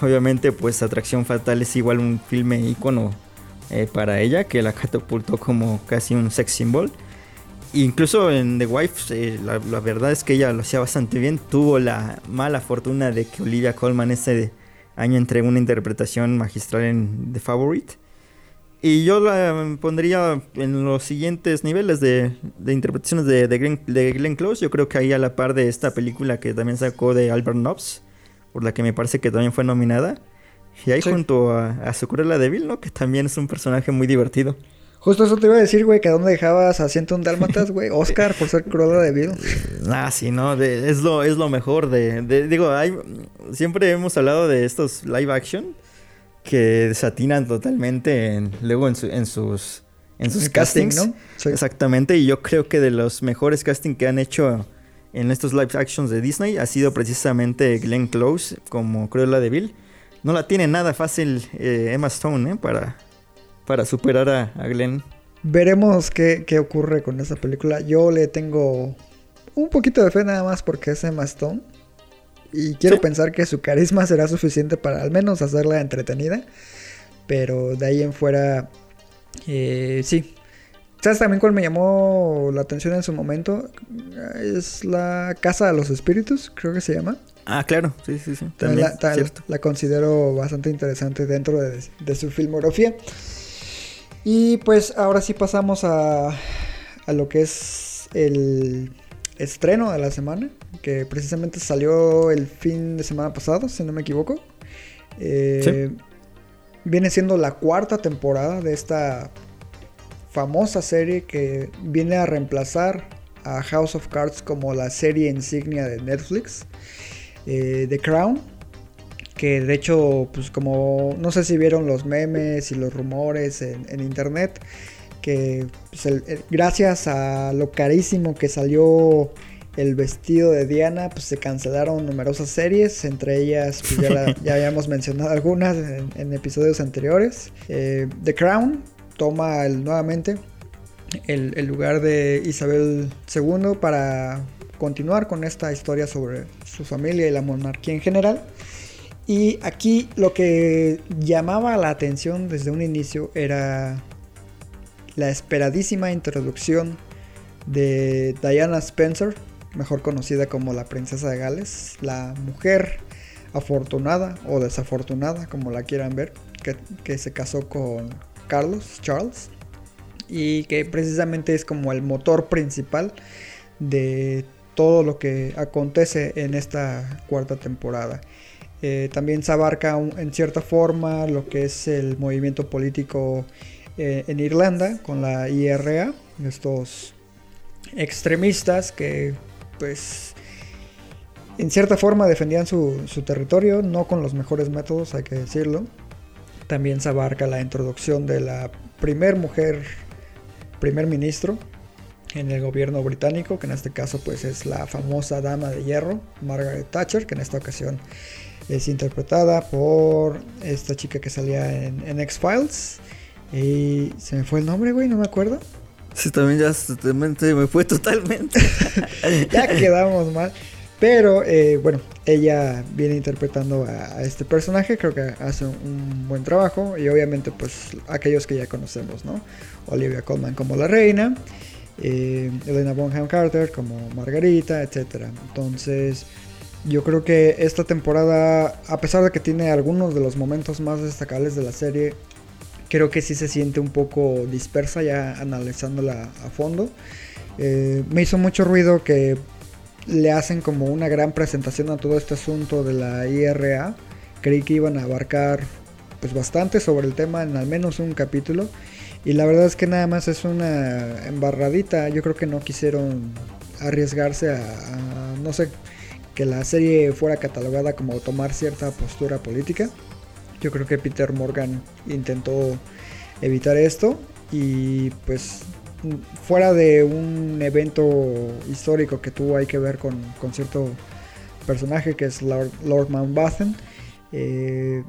Obviamente, pues Atracción Fatal es igual un filme ícono eh, para ella que la catapultó como casi un sex symbol. Incluso en The Wife, eh, la, la verdad es que ella lo hacía bastante bien. Tuvo la mala fortuna de que Olivia Colman ese año entregó una interpretación magistral en The Favorite. Y yo la pondría en los siguientes niveles de, de interpretaciones de, de, Glenn, de Glenn Close. Yo creo que ahí a la par de esta película que también sacó de Albert Nobbs, por la que me parece que también fue nominada. Y ahí Sí. junto a, a su Cruella de Vil, ¿no? Que también es un personaje muy divertido. Justo eso te iba a decir, güey, que dónde dejabas a un Dálmatas, güey. Oscar por ser Cruella de Vil. Ah, sí, no, de- es, lo, es lo mejor de, de- Digo, hay, siempre hemos hablado de estos live action que desatinan totalmente en- luego en, su- en sus, en sus El casting, castings. ¿no? Sí. Exactamente, y yo creo que de los mejores casting que han hecho en estos live actions de Disney ha sido precisamente Glenn Close como Cruella de Vil. No la tiene nada fácil eh, Emma Stone, ¿eh? Para, para superar a, a Glenn. Veremos qué, qué ocurre con esta película. Yo le tengo un poquito de fe nada más porque es Emma Stone. Y quiero Sí. pensar que su carisma será suficiente para al menos hacerla entretenida. Pero de ahí en fuera, eh, sí. ¿Sabes también cuál me llamó la atención en su momento? Es la Casa de los Espíritus, creo que se llama. Ah, claro, sí, sí, sí. También, la, tal- cierto. la considero bastante interesante dentro de, de su filmografía. Y pues ahora sí pasamos a, a lo que es el estreno de la semana, que precisamente salió el fin de semana pasado, si no me equivoco. Eh, Viene siendo la cuarta temporada de esta famosa serie que viene a reemplazar a House of Cards como la serie insignia de Netflix eh, The Crown. Que de hecho, pues como no sé si vieron los memes y los rumores en, en internet, que pues, el- el- gracias a lo carísimo que salió el vestido de Diana, pues se cancelaron numerosas series, entre ellas pues, ya, la- ya habíamos mencionado algunas en, en episodios anteriores. Eh, The Crown toma el- nuevamente el, el lugar de Isabel II para continuar con esta historia sobre su familia y la monarquía en general. Y aquí lo que llamaba la atención desde un inicio era la esperadísima introducción de Diana Spencer, mejor conocida como la princesa de Gales, la mujer afortunada o desafortunada, como la quieran ver, que, se casó con Carlos Charles y que precisamente es como el motor principal de todo lo que acontece en esta cuarta temporada. Eh, también se abarca en cierta forma lo que es el movimiento político eh, en Irlanda con la IRA, estos extremistas que pues en cierta forma defendían su, su territorio, no con los mejores métodos, hay que decirlo. También se abarca la introducción de la primer mujer primer ministro en el gobierno británico, que en este caso pues es la famosa dama de hierro, Margaret Thatcher, que en esta ocasión es interpretada por esta chica que salía en, en X-Files. Y se me fue el nombre, güey, no me acuerdo. Sí, también ya se me fue totalmente. ya quedamos mal. Pero eh, bueno, ella viene interpretando a, a este personaje, creo que hace un, un buen trabajo y obviamente pues aquellos que ya conocemos, ¿no? Olivia Colman como la reina, eh, Elena Bonham Carter como Margarita, etc. Entonces yo creo que esta temporada, a pesar de que tiene algunos de los momentos más destacables de la serie, creo que sí se siente un poco dispersa ya analizándola a fondo. Eh, me hizo mucho ruido que le hacen como una gran presentación a todo este asunto de la IRA. Creí que iban a abarcar pues bastante sobre el tema en al menos un capítulo. Y la verdad es que nada más es una embarradita. Yo creo que no quisieron arriesgarse a, a, no sé, que la serie fuera catalogada como tomar cierta postura política. Yo creo que Peter Morgan intentó evitar esto y pues fuera de un evento histórico que tuvo hay que ver con, con cierto personaje que es Lord, Lord Mountbatten, eh,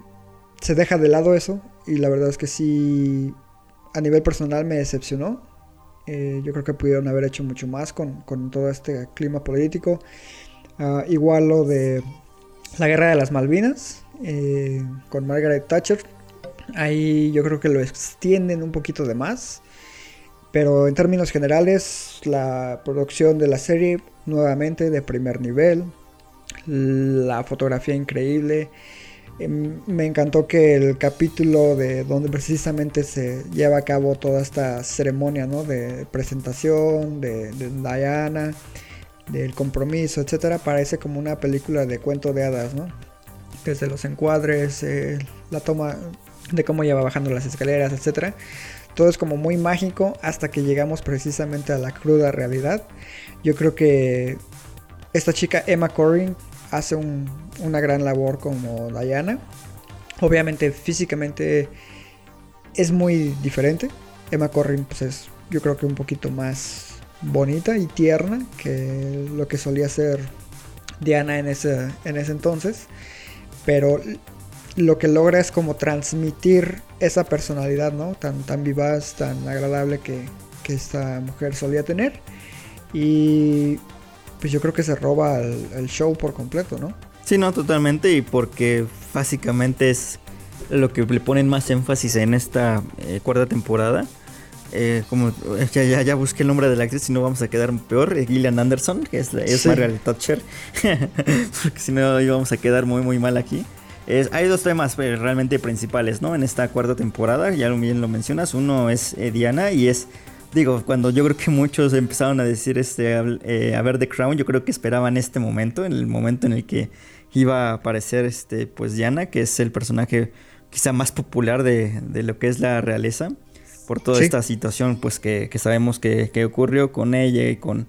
se deja de lado eso y la verdad es que sí, a nivel personal me decepcionó. Eh, yo creo que pudieron haber hecho mucho más con, con todo este clima político. Uh, igual lo de la guerra de las Malvinas eh, con Margaret Thatcher. Ahí yo creo que lo extienden un poquito de más. Pero en términos generales, la producción de la serie nuevamente de primer nivel. La fotografía increíble. Em, Me encantó que el capítulo de donde precisamente se lleva a cabo toda esta ceremonia ¿no? de presentación de Diana, del compromiso, etcétera, parece como una película de cuento de hadas, ¿no? Desde los encuadres, eh, la toma, de cómo ella va bajando las escaleras, etc. Todo es como muy mágico hasta que llegamos precisamente a la cruda realidad. Yo creo que esta chica Emma Corrin hace una gran labor como Diana. Obviamente físicamente es muy diferente. Emma Corrin pues es yo creo que un poquito más bonita y tierna que lo que solía ser Diana en ese, en ese entonces. Pero lo que logra es como transmitir esa personalidad, ¿no? Tan, tan vivaz, tan agradable que, que esta mujer solía tener. Y pues yo creo que se roba el, show por completo, ¿no? Sí, no, totalmente. Y porque básicamente es lo que le ponen más énfasis en esta eh, cuarta temporada. Eh, como ya, ya, ya, busqué el nombre de la actriz, si no vamos a quedar peor. Eh, Gillian Anderson, que es, es Margaret Thatcher. porque si no íbamos a quedar muy, muy mal aquí hay dos temas pues, realmente principales, ¿no? En esta cuarta temporada, ya bien lo mencionas. Uno es eh, Diana y es, digo, cuando yo creo que muchos empezaron a decir, este, eh, a ver The Crown, yo creo que esperaban este momento, en el momento en el que iba a aparecer, este, pues Diana, que es el personaje quizá más popular de, lo que es la realeza, por toda esta situación, pues que, sabemos que, ocurrió con ella y con,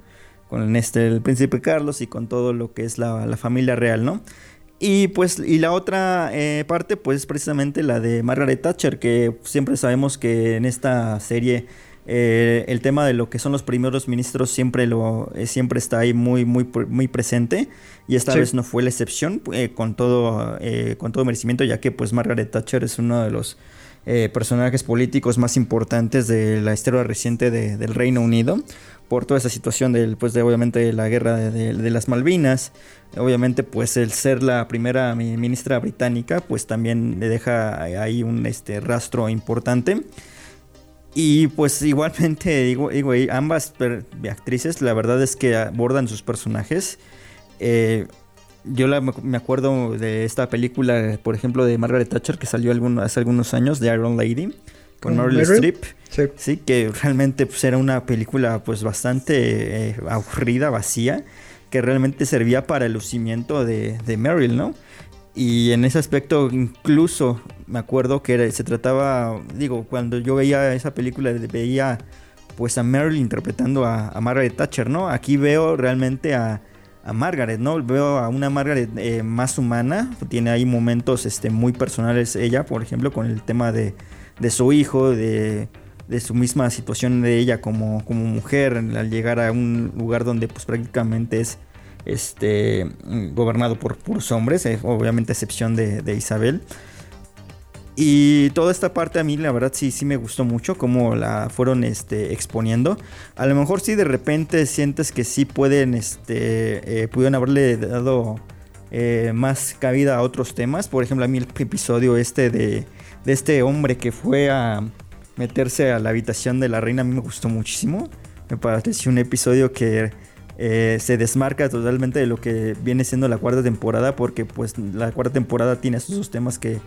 con este, el príncipe Carlos y con todo lo que es la, la familia real, ¿no? Y pues, y la otra eh, parte, pues, es precisamente la de Margaret Thatcher, que siempre sabemos que en esta serie eh, el tema de lo que son los primeros ministros siempre lo eh, siempre está ahí muy, muy, muy presente. Y esta vez no fue la excepción, con todo, con todo merecimiento, ya que pues Margaret Thatcher es uno de los personajes políticos más importantes de la historia reciente del Reino Unido por toda esa situación del, pues de obviamente la guerra de, las Malvinas. Obviamente, pues el ser la primera ministra británica, pues también le deja ahí un este, rastro importante. Y pues igualmente, digo, digo ambas actrices, la verdad es que abordan sus personajes. Eh, yo me acuerdo de esta película, por ejemplo, de Margaret Thatcher que salió hace algunos años, de Iron Lady con Meryl Streep. Sí. que realmente pues, era una película pues bastante eh, aburrida, vacía, que realmente servía para el lucimiento de, de Meryl, ¿no? Y en ese aspecto incluso me acuerdo que se trataba, digo, cuando yo veía esa película veía pues a Meryl interpretando a, Margaret Thatcher, ¿no? Aquí veo realmente a, a Margaret, ¿no? Veo a una Margaret eh, más humana, tiene ahí momentos este, muy personales ella, por ejemplo, con el tema de, de su hijo, de, su misma situación de ella como, como mujer al llegar a un lugar donde pues prácticamente es este gobernado por puros hombres, obviamente a excepción de, Isabel. Y toda esta parte a mí la verdad sí, sí me gustó mucho cómo la fueron este, exponiendo. A lo mejor sí de repente sientes que sí pueden, este, eh, pudieron haberle dado eh, más cabida a otros temas. Por ejemplo, a mí el episodio este de de este hombre que fue a meterse a la habitación de la reina a mí me gustó muchísimo. Me pareció un episodio que eh, se desmarca totalmente de lo que viene siendo la cuarta temporada porque pues la cuarta temporada tiene esos temas que,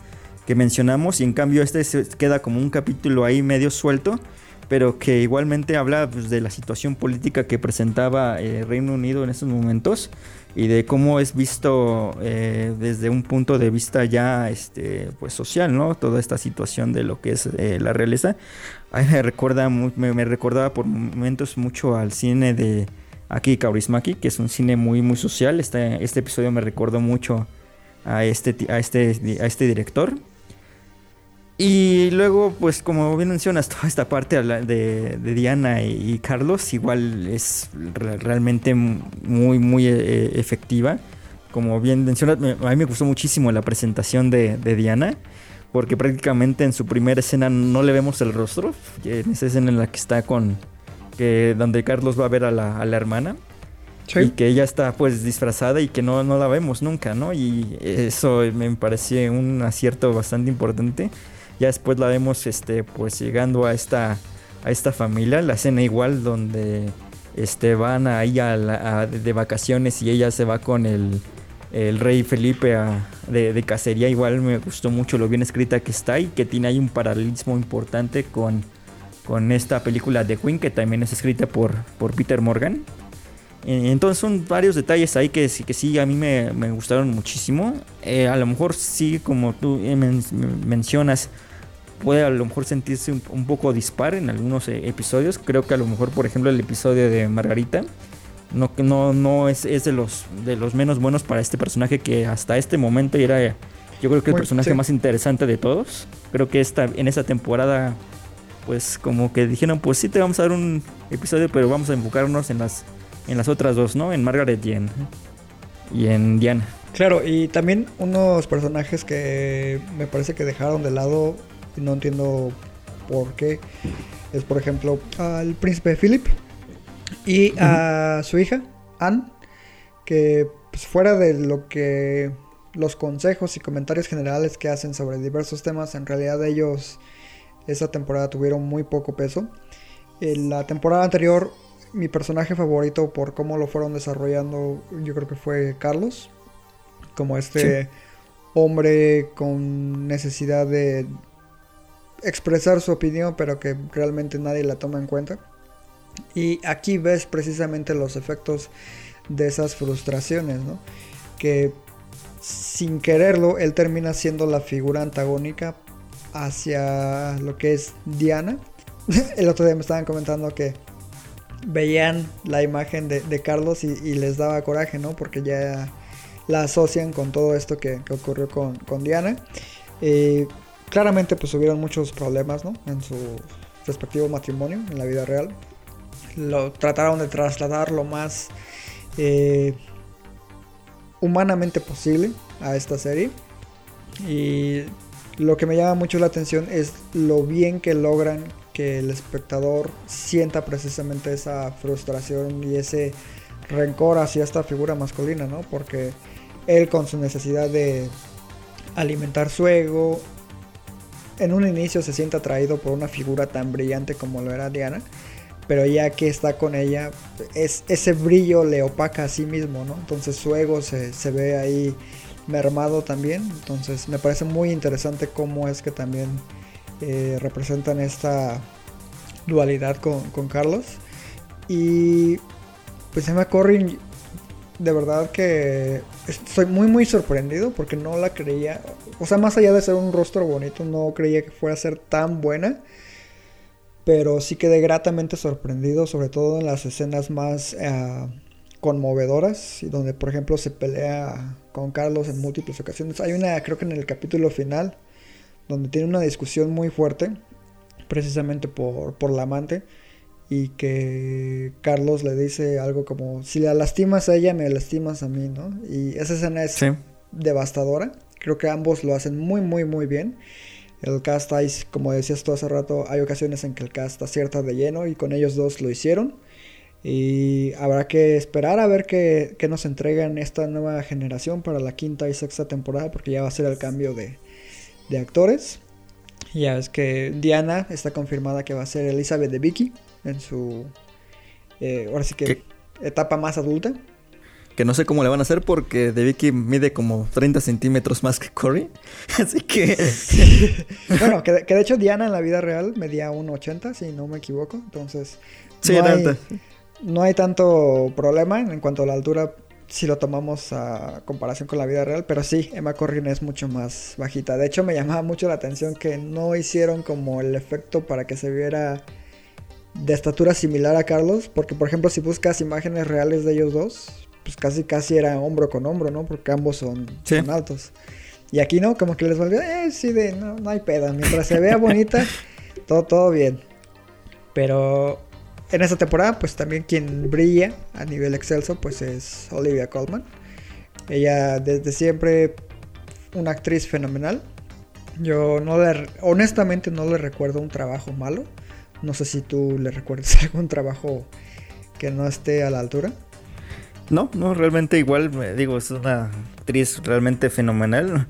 que mencionamos y en cambio este se queda como un capítulo ahí medio suelto pero que igualmente habla pues, de la situación política que presentaba eh, Reino Unido en esos momentos y de cómo es visto eh, desde un punto de vista ya este pues social no toda esta situación de lo que es eh, la realeza. A me recuerda me, recordaba por momentos mucho al cine de Aki Kaurismaki que es un cine muy muy social. Este, este episodio me recordó mucho a este a este a este director y luego, pues como bien mencionas, toda esta parte de, Diana y, Carlos igual es realmente muy, muy eh, efectiva. Como bien mencionas, a mí me gustó muchísimo la presentación de, Diana, porque prácticamente en su primera escena no le vemos el rostro, en esa escena en la que está con, que donde Carlos va a ver a la, hermana. Y que ella está pues disfrazada y que no, no la vemos nunca, ¿no? Y eso me parece un acierto bastante importante ya después la vemos este, pues llegando a esta, a esta familia, la escena igual donde este, van ahí a de vacaciones y ella se va con el, el rey Felipe de, cacería. Igual me gustó mucho lo bien escrita que está y que tiene ahí un paralelismo importante con, con esta película de Queen que también es escrita por, por Peter Morgan. Entonces son varios detalles ahí que, que sí a mí me, gustaron muchísimo. Eh, a lo mejor sí, como tú eh, mencionas, puede a lo mejor sentirse un, un poco dispar en algunos eh, episodios. Creo que a lo mejor, por ejemplo, el episodio de Margarita no, no, no es, es de, los, de los menos buenos para este personaje que hasta este momento era, yo creo que el personaje sí. más interesante de todos. Creo que esta, en esta temporada, pues como que dijeron, pues sí te vamos a dar un episodio, pero vamos a enfocarnos en las, en las otras dos, ¿no? En Margaret y en, y en Diana. Claro, y también unos personajes que me parece que dejaron de lado no entiendo por qué. Es por ejemplo al príncipe Philip y a su hija, Anne, que pues, fuera de lo que los consejos y comentarios generales que hacen sobre diversos temas, en realidad ellos esa temporada tuvieron muy poco peso. En la temporada anterior, mi personaje favorito por cómo lo fueron desarrollando, yo creo que fue Carlos, como este hombre con necesidad de expresar su opinión, pero que realmente nadie la toma en cuenta. Y aquí ves precisamente los efectos de esas frustraciones, ¿no? Que sin quererlo, él termina siendo la figura antagónica hacia lo que es Diana. El otro día me estaban comentando que veían la imagen de, Carlos y, y les daba coraje, ¿no? Porque ya la asocian con todo esto que, que ocurrió con, con Diana. Eh, claramente pues hubieron muchos problemas, ¿no? En su respectivo matrimonio, en la vida real. Lo trataron de trasladar lo más eh, humanamente posible a esta serie. Y lo que me llama mucho la atención es lo bien que logran que el espectador sienta precisamente esa frustración y ese rencor hacia esta figura masculina, ¿no? Porque él con su necesidad de alimentar su ego, en un inicio se siente atraído por una figura tan brillante como lo era Diana, pero ya que está con ella, es, ese brillo le opaca a sí mismo. Entonces su ego se, se ve ahí mermado también, entonces me parece muy interesante cómo es que también eh, representan esta dualidad con, con Carlos. Y pues Emma Corrin, de verdad que estoy muy muy sorprendido porque no la creía. O sea, más allá de ser un rostro bonito, no creía que fuera a ser tan buena. Pero sí quedé gratamente sorprendido, sobre todo en las escenas más eh, conmovedoras, y donde por ejemplo se pelea con Carlos en múltiples ocasiones. Hay una, creo que en el capítulo final, donde tiene una discusión muy fuerte, precisamente por, por la amante, y que Carlos le dice algo como, si la lastimas a ella, me lastimas a mí, ¿no? Y esa escena es Sí. devastadora, creo que ambos lo hacen muy, muy, muy bien. El cast, hay, como decías tú hace rato, hay ocasiones en que el cast acierta de lleno y con ellos dos lo hicieron. Y habrá que esperar a ver qué, qué nos entregan esta nueva generación para la quinta y sexta temporada, porque ya va a ser el cambio de, de actores. Ya ves que Diana está confirmada que va a ser Elizabeth de Vicky en su. eh, ahora sí que etapa más adulta. Que no sé cómo le van a hacer porque De Vicky mide como 30 centímetros más que Corey. Así que. bueno, que, de- que de hecho Diana en la vida real medía 1,80, si no me equivoco. Entonces. Sí, no, hay, tanto. no hay tanto problema en cuanto a la altura si lo tomamos a comparación con la vida real. Pero sí, Emma Corrin es mucho más bajita. De hecho, me llamaba mucho la atención que no hicieron como el efecto para que se viera de estatura similar a Carlos. Porque, por ejemplo, si buscas imágenes reales de ellos dos, pues casi casi era hombro con hombro, ¿no? Porque ambos son, Sí. son altos. Y aquí no, como que les valió, eh, sí, de, no, no hay peda. Mientras se vea bonita, todo, todo bien. Pero en esta temporada, pues también quien brilla a nivel excelso, pues es Olivia Colman. Ella desde siempre una actriz fenomenal. Yo no le, honestamente no le recuerdo un trabajo malo. No sé si tú le recuerdas algún trabajo que no esté a la altura. No, no, realmente igual, digo, es una actriz realmente fenomenal.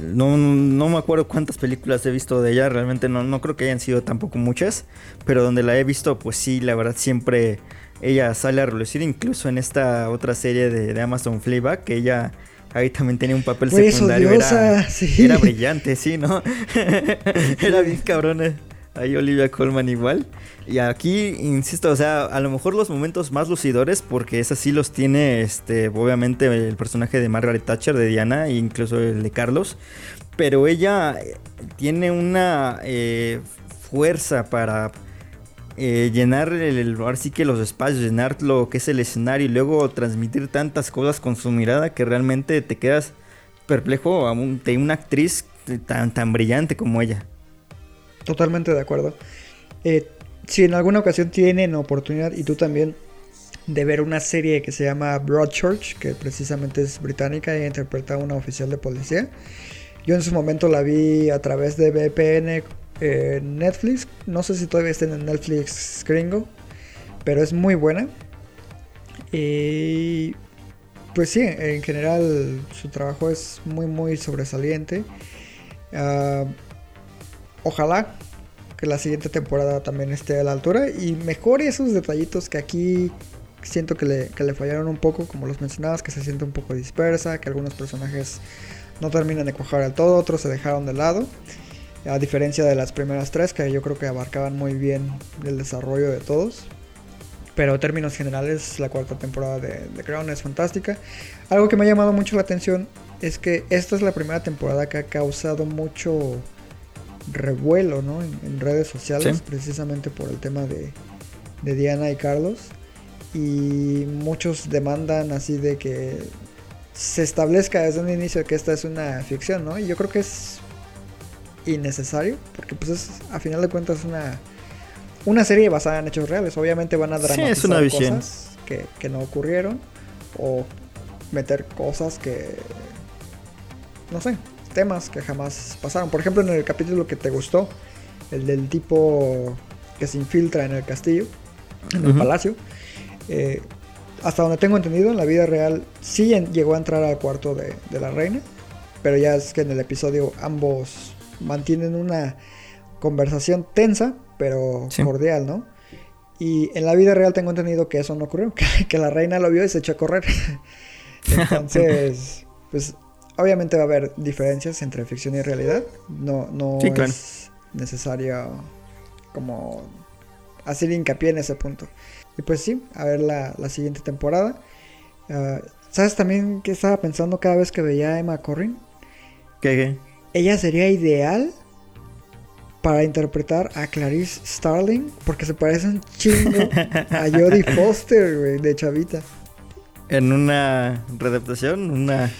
No, no me acuerdo cuántas películas he visto de ella, realmente no, no creo que hayan sido tampoco muchas, pero donde la he visto, pues sí, la verdad siempre ella sale a relucir, incluso en esta otra serie de, de Amazon Fleabag, que ella ahí también tenía un papel Fue eso, secundario, era, sí. era brillante, sí, ¿no? era bien cabrona. Ahí Olivia Colman igual. Y aquí, insisto, o sea, a lo mejor los momentos más lucidores, porque es así los tiene, este, obviamente, el personaje de Margaret Thatcher, de Diana, e incluso el de Carlos. Pero ella eh, tiene una eh, fuerza para eh, llenar el, ahora sí que los espacios, llenar lo que es el escenario y luego transmitir tantas cosas con su mirada que realmente te quedas perplejo de una actriz tan, tan brillante como ella. Totalmente de acuerdo. Eh, si en alguna ocasión tienen oportunidad, y tú también, de ver una serie que se llama Broadchurch, que precisamente es británica y interpreta a una oficial de policía. Yo en su momento la vi a través de VPN en Netflix. No sé si todavía está en Netflix gringo, pero es muy buena. Y pues sí, en general su trabajo es muy muy sobresaliente. Ah, ojalá que la siguiente temporada también esté a la altura y mejore esos detallitos que aquí siento que le, que le fallaron un poco, como los mencionabas, que se siente un poco dispersa, que algunos personajes no terminan de cuajar al todo, otros se dejaron de lado. A diferencia de las primeras tres, que yo creo que abarcaban muy bien el desarrollo de todos. Pero en términos generales, la cuarta temporada de The Crown es fantástica. Algo que me ha llamado mucho la atención es que esta es la primera temporada que ha causado mucho revuelo ¿no? en, redes sociales, precisamente por el tema de, de Diana y Carlos. Y muchos demandan así de que se establezca desde un inicio que esta es una ficción, ¿no? Y yo creo que es innecesario, porque pues es, a final de cuentas, una, una serie basada en hechos reales. Obviamente van a dramatizar cosas que, que no ocurrieron, o meter cosas que, no sé, temas que jamás pasaron. Por ejemplo, en el capítulo que te gustó, el del tipo que se infiltra en el castillo, en el palacio. Eh, hasta donde tengo entendido, en la vida real sí llegó a entrar al cuarto de, la reina, pero ya es que en el episodio ambos mantienen una conversación tensa, pero cordial, ¿no? Y en la vida real tengo entendido que eso no ocurrió, que, la reina lo vio y se echó a correr. Entonces, pues obviamente va a haber diferencias entre ficción y realidad. No, no es necesario como hacer hincapié en ese punto. Y pues sí, a ver la, siguiente temporada. Ah, ¿Sabes también que estaba pensando cada vez que veía a Emma Corrin? ¿Qué, Ella sería ideal para interpretar a Clarice Starling porque se parece un chingo a Jodie Foster, güey, de chavita. En una readaptación, una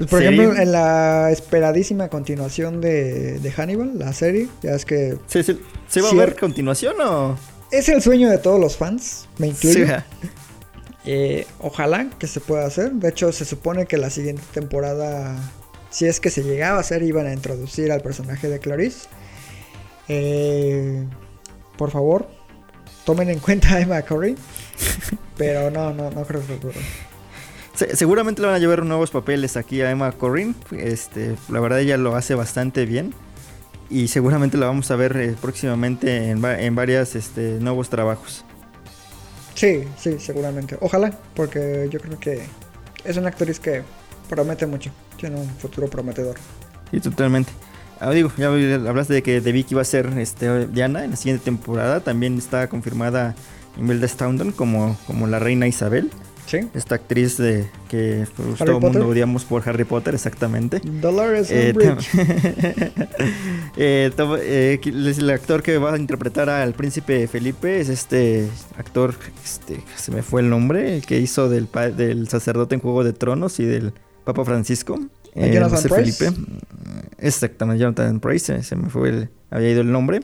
pues, por ejemplo, en la esperadísima continuación de, Hannibal, la serie, ya es que... Sí, sí. ¿Se va a ver continuación o...? Es el sueño de todos los fans, me incluyo. Eh, ojalá que se pueda hacer. De hecho, se supone que la siguiente temporada, si es que se llegaba a hacer, iban a introducir al personaje de Clarice. Eh, por favor, tomen en cuenta a Emma Corey. Pero no, no, no creo que ocurra seguramente le van a llevar nuevos papeles aquí a Emma Corrin. Este, la verdad ella lo hace bastante bien. Y seguramente la vamos a ver eh, próximamente en, en varios este, nuevos trabajos. Sí, sí, seguramente. Ojalá, porque yo creo que es una actriz que promete mucho. Tiene un futuro prometedor. Sí, totalmente. Ah, digo, ya hablaste de que de Vicky va a ser este, Diana en la siguiente temporada. También está confirmada Imelda Staunton como, como la reina Isabel. Esta actriz de que pues, todo el mundo odiamos por Harry Potter, exactamente. Dolores eh, eh, eh el actor que va a interpretar al príncipe Felipe es este actor, este, se me fue el nombre, el que hizo del, del sacerdote en Juego de Tronos y del Papa Francisco. Jonathan Price. Felipe. Exactamente, Jonathan Price, se me fue el, había ido el nombre.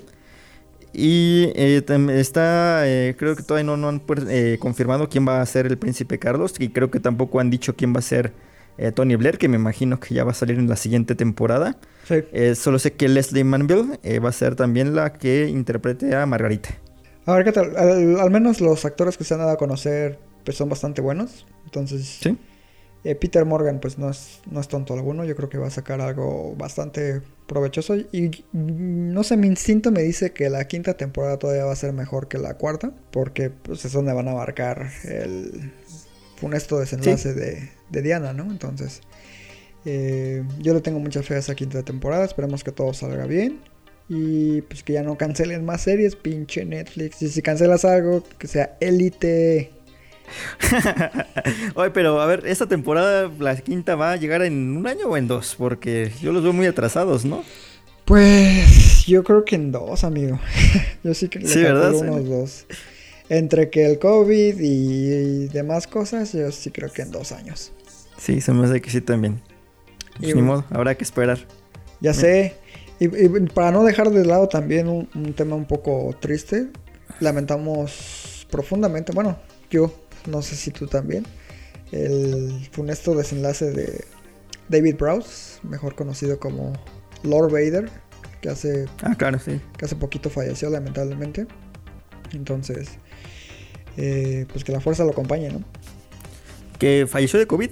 Y eh, está, eh, creo que todavía no, no han eh, confirmado quién va a ser el príncipe Carlos. Y creo que tampoco han dicho quién va a ser Tony Blair, que me imagino que ya va a salir en la siguiente temporada. solo sé que Leslie Manville va a ser también la que interprete a Margarita. A ver qué tal. Al, menos los actores que se han dado a conocer pues, son bastante buenos. Entonces. Sí. Peter Morgan, pues no es, no es tonto alguno. Yo creo que va a sacar algo bastante provechoso. Y no sé, mi instinto me dice que la quinta temporada todavía va a ser mejor que la cuarta. Porque pues, es donde van a abarcar el funesto desenlace de, de, Diana, ¿no? Entonces, eh, yo le tengo mucha fe a esa quinta temporada. Esperemos que todo salga bien. Y pues que ya no cancelen más series, pinche Netflix. Y si cancelas algo, que sea élite. Oye, pero a ver, esta temporada, la quinta, va a llegar en un año o en dos, porque yo los veo muy atrsados, ¿no? Pues yo creo que en dos, amigo. yo sí que le Sí, unos dos. Entre que el COVID y demás cosas, yo sí creo que en dos años. Sí, se me hace que sí también. Pues Y ni modo, habrá que esperar. Ya sé. Y, y para no dejar de lado también un, un tema un poco triste, lamentamos profundamente, bueno, yo, no sé si tú también, el funesto desenlace de David Browse, mejor conocido como Lord Vader, que hace, Ah, claro, sí. que hace poquito falleció lamentablemente. Entonces, eh, pues que la fuerza lo acompañe, ¿no? Que falleció de COVID.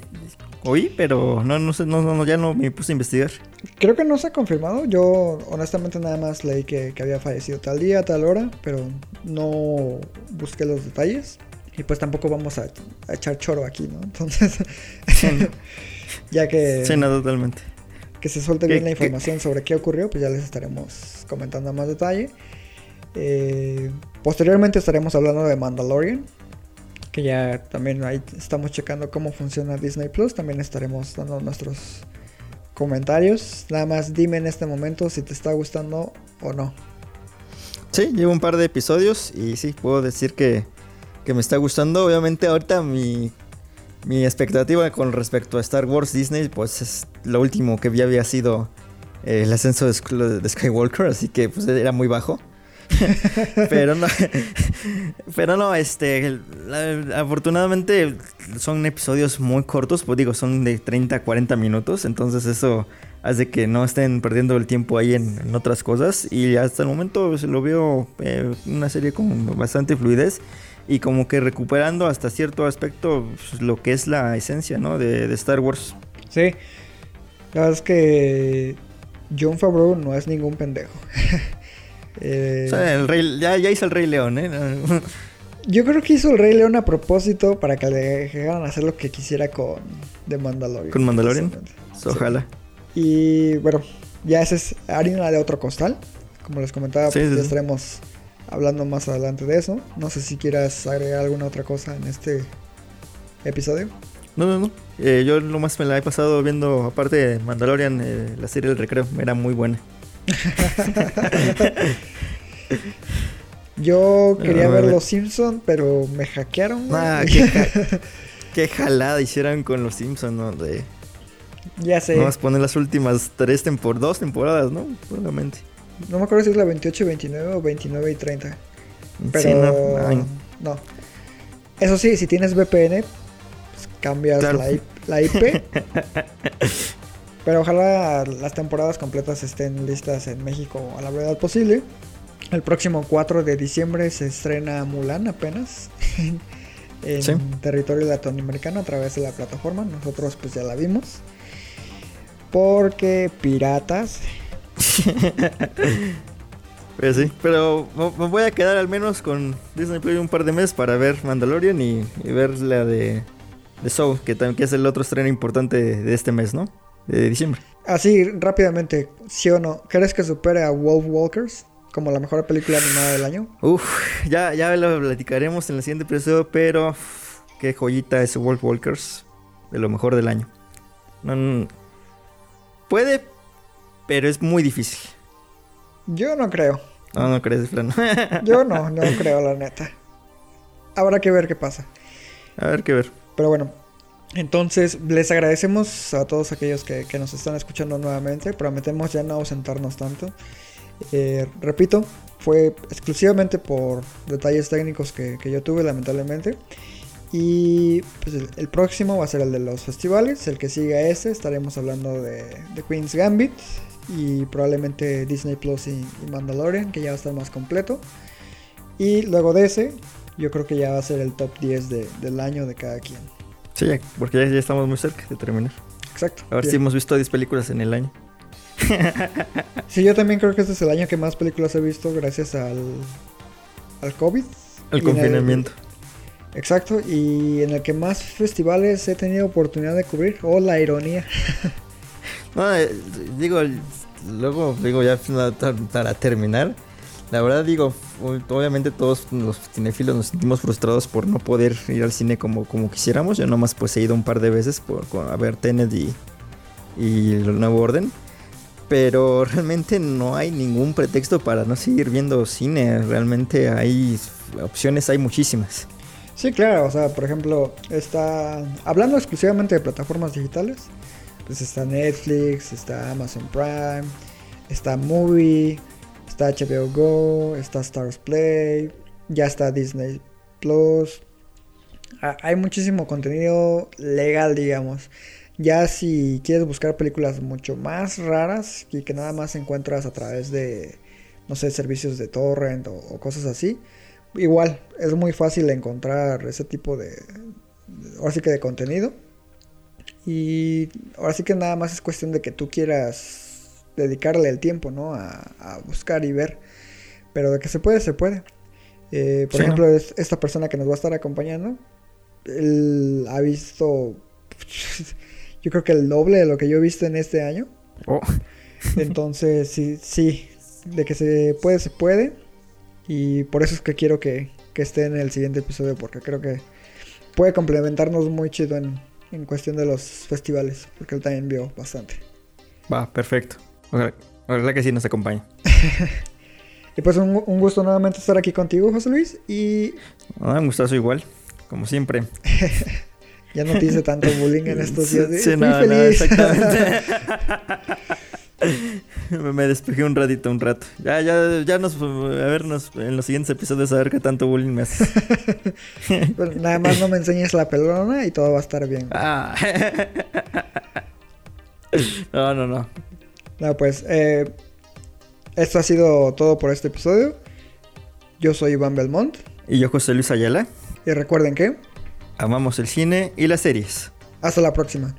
Oí, pero no, no sé, no, no, ya no me puse a investigar. Creo que no se ha confirmado. Yo honestamente nada más leí que, que había fallecido tal día, tal hora, pero no busqué los detalles. Y pues tampoco vamos a, a echar choro aquí, ¿no? Entonces, ya que, Sí, no, totalmente. que se suelte ¿Qué- bien la qué- información sobre qué ocurrió, pues ya les estaremos comentando a más detalle. Eh, posteriormente estaremos hablando de Mandalorian, que ya también ahí estamos checando cómo funciona Disney Plus. También estaremos dando nuestros comentarios. Nada más dime en este momento si te está gustando o no. Sí, llevo un par de episodios y sí, puedo decir que, que me está gustando. Obviamente ahorita mi, mi expectativa con respecto a Star Wars Disney, pues es lo último que ya había sido eh, el ascenso de, Sk- de Skywalker, así que pues era muy bajo. pero no, pero no, este, afortunadamente son episodios muy cortos, pues digo, son de 30 a 40 minutos, entonces eso hace que no estén perdiendo el tiempo ahí en, en otras cosas y hasta el momento pues, lo veo eh, una serie con bastante fluidez y como que recuperando hasta cierto aspecto pues, lo que es la esencia, ¿no? De, de Star Wars. Sí, la verdad es que John Favreau no es ningún pendejo. Eh, O sea, el rey, ya, ya hizo el Rey León, ¿eh? Yo creo que hizo el Rey León a propósito para que le dejaran hacer lo que quisiera con The Mandalorian. Con Mandalorian. precisamente. Ojalá. Y bueno, ya esa es harina de otro costal. Como les comentaba, Sí, pues, sí, ya estaremos hablando más adelante de eso. No sé si quieras agregar alguna otra cosa en este episodio. No, no, no. Eh, yo lo más me la he pasado viendo, aparte de Mandalorian, eh, la serie del recreo. Era muy buena. Yo quería ver. Los Simpson, pero me hackearon. Ah, qué, ja- qué jalada hicieron con los Simpsons, ¿no? De ya sé. Vamos a poner las últimas tres temporadas, dos temporadas, ¿no? Probablemente. No me acuerdo si es la 28 y 29 o 29 y 30. Pero Sí, no. Eso sí, si tienes VPN, pues cambias Claro. la, IP. Pero ojalá las temporadas completas estén listas en México a la brevedad posible. El próximo 4 de diciembre se estrena Mulan apenas en Sí. territorio latinoamericano a través de la plataforma. Nosotros pues ya la vimos. Porque piratas. Pues sí, pero me voy a quedar al menos con Disney Plus un par de meses para ver Mandalorian y, y ver la de, de Soul, que también que es el otro estreno importante de, este mes, ¿no? De diciembre. Así rápidamente, ¿sí o no? ¿Crees que supere a Wolf Walkers como la mejor película animada del año? Uf, ya, ya lo platicaremos en el siguiente episodio, pero qué joyita es Wolf Walkers, de lo mejor del año. No, no, puede, pero es muy difícil. Yo no creo. No, no crees, Fran. Yo no, no creo la neta. Habrá que ver qué pasa. A ver qué ver. Pero bueno, entonces les agradecemos a todos aquellos que, que nos están escuchando nuevamente. Prometemos ya no ausentarnos tanto. Eh, repito, fue exclusivamente por detalles técnicos que, que yo tuve lamentablemente. Y pues el, el próximo va a ser el de los festivales. El que sigue a ese estaremos hablando de, de Queen's Gambit. Y probablemente Disney Plus y, y Mandalorian, que ya va a estar más completo. Y luego de ese, yo creo que ya va a ser el top 10 de- del año de cada quien. Sí, porque ya, ya estamos muy cerca de terminar. Exacto. A ver Bien. si hemos visto 10 películas en el año. Sí, yo también creo que este es el año que más películas he visto gracias al, al COVID. En confinamiento. exacto, y en el que más festivales he tenido oportunidad de cubrir. Oh, la ironía. No, eh, digo, luego, digo, ya para terminar, la verdad digo, obviamente todos los cinefilos nos sentimos frustrados por no poder ir al cine como, como quisiéramos. Yo nomás pues he ido un par de veces por, a ver Tenet y, y el nuevo orden. Pero realmente no hay ningún pretexto para no seguir viendo cine. Realmente hay opciones, hay muchísimas. Sí, claro, o sea, por ejemplo, está hablando exclusivamente de plataformas digitales, pues está Netflix, está Amazon Prime, está Movie, está HBO Go, está Stars Play, ya está Disney Plus. Hay muchísimo contenido legal, digamos. Ya si quieres buscar películas mucho más raras y que nada más encuentras a través de, no sé, servicios de torrent o cosas así, igual, es muy fácil encontrar ese tipo de, ahora sí que de contenido. Y ahora sí que nada más es cuestión de que tú quieras dedicarle el tiempo, ¿no? A, buscar y ver. Pero de que se puede, se puede. Eh, por ejemplo, esta persona que nos va a estar acompañando, él ha visto, yo creo que el doble de lo que yo he visto en este año. Oh. Entonces, sí, sí, de que se puede, se puede. Y por eso es que quiero que, esté en el siguiente episodio, porque creo que puede complementarnos muy chido en, cuestión de los festivales, porque él también vio bastante. Va, perfecto. Ojalá, que sí nos acompañe. y pues un, gusto nuevamente estar aquí contigo, José Luis. Y. Ah, un gustazo igual, como siempre. ya no te hice tanto bullying en estos días. Sí, ¿eh? no, feliz. exactamente. me despejé un ratito, un rato. Ya, ya, ya nos, a vernos en los siguientes episodios a ver qué tanto bullying me haces. Pues nada más no me enseñes la pelona y todo va a estar bien. Ah. no, no, no. No, pues, eh, esto ha sido todo por este episodio. Yo soy Iván Belmont. Y yo José Luis Ayala. Y recuerden que... Amamos el cine y las series. Hasta la próxima.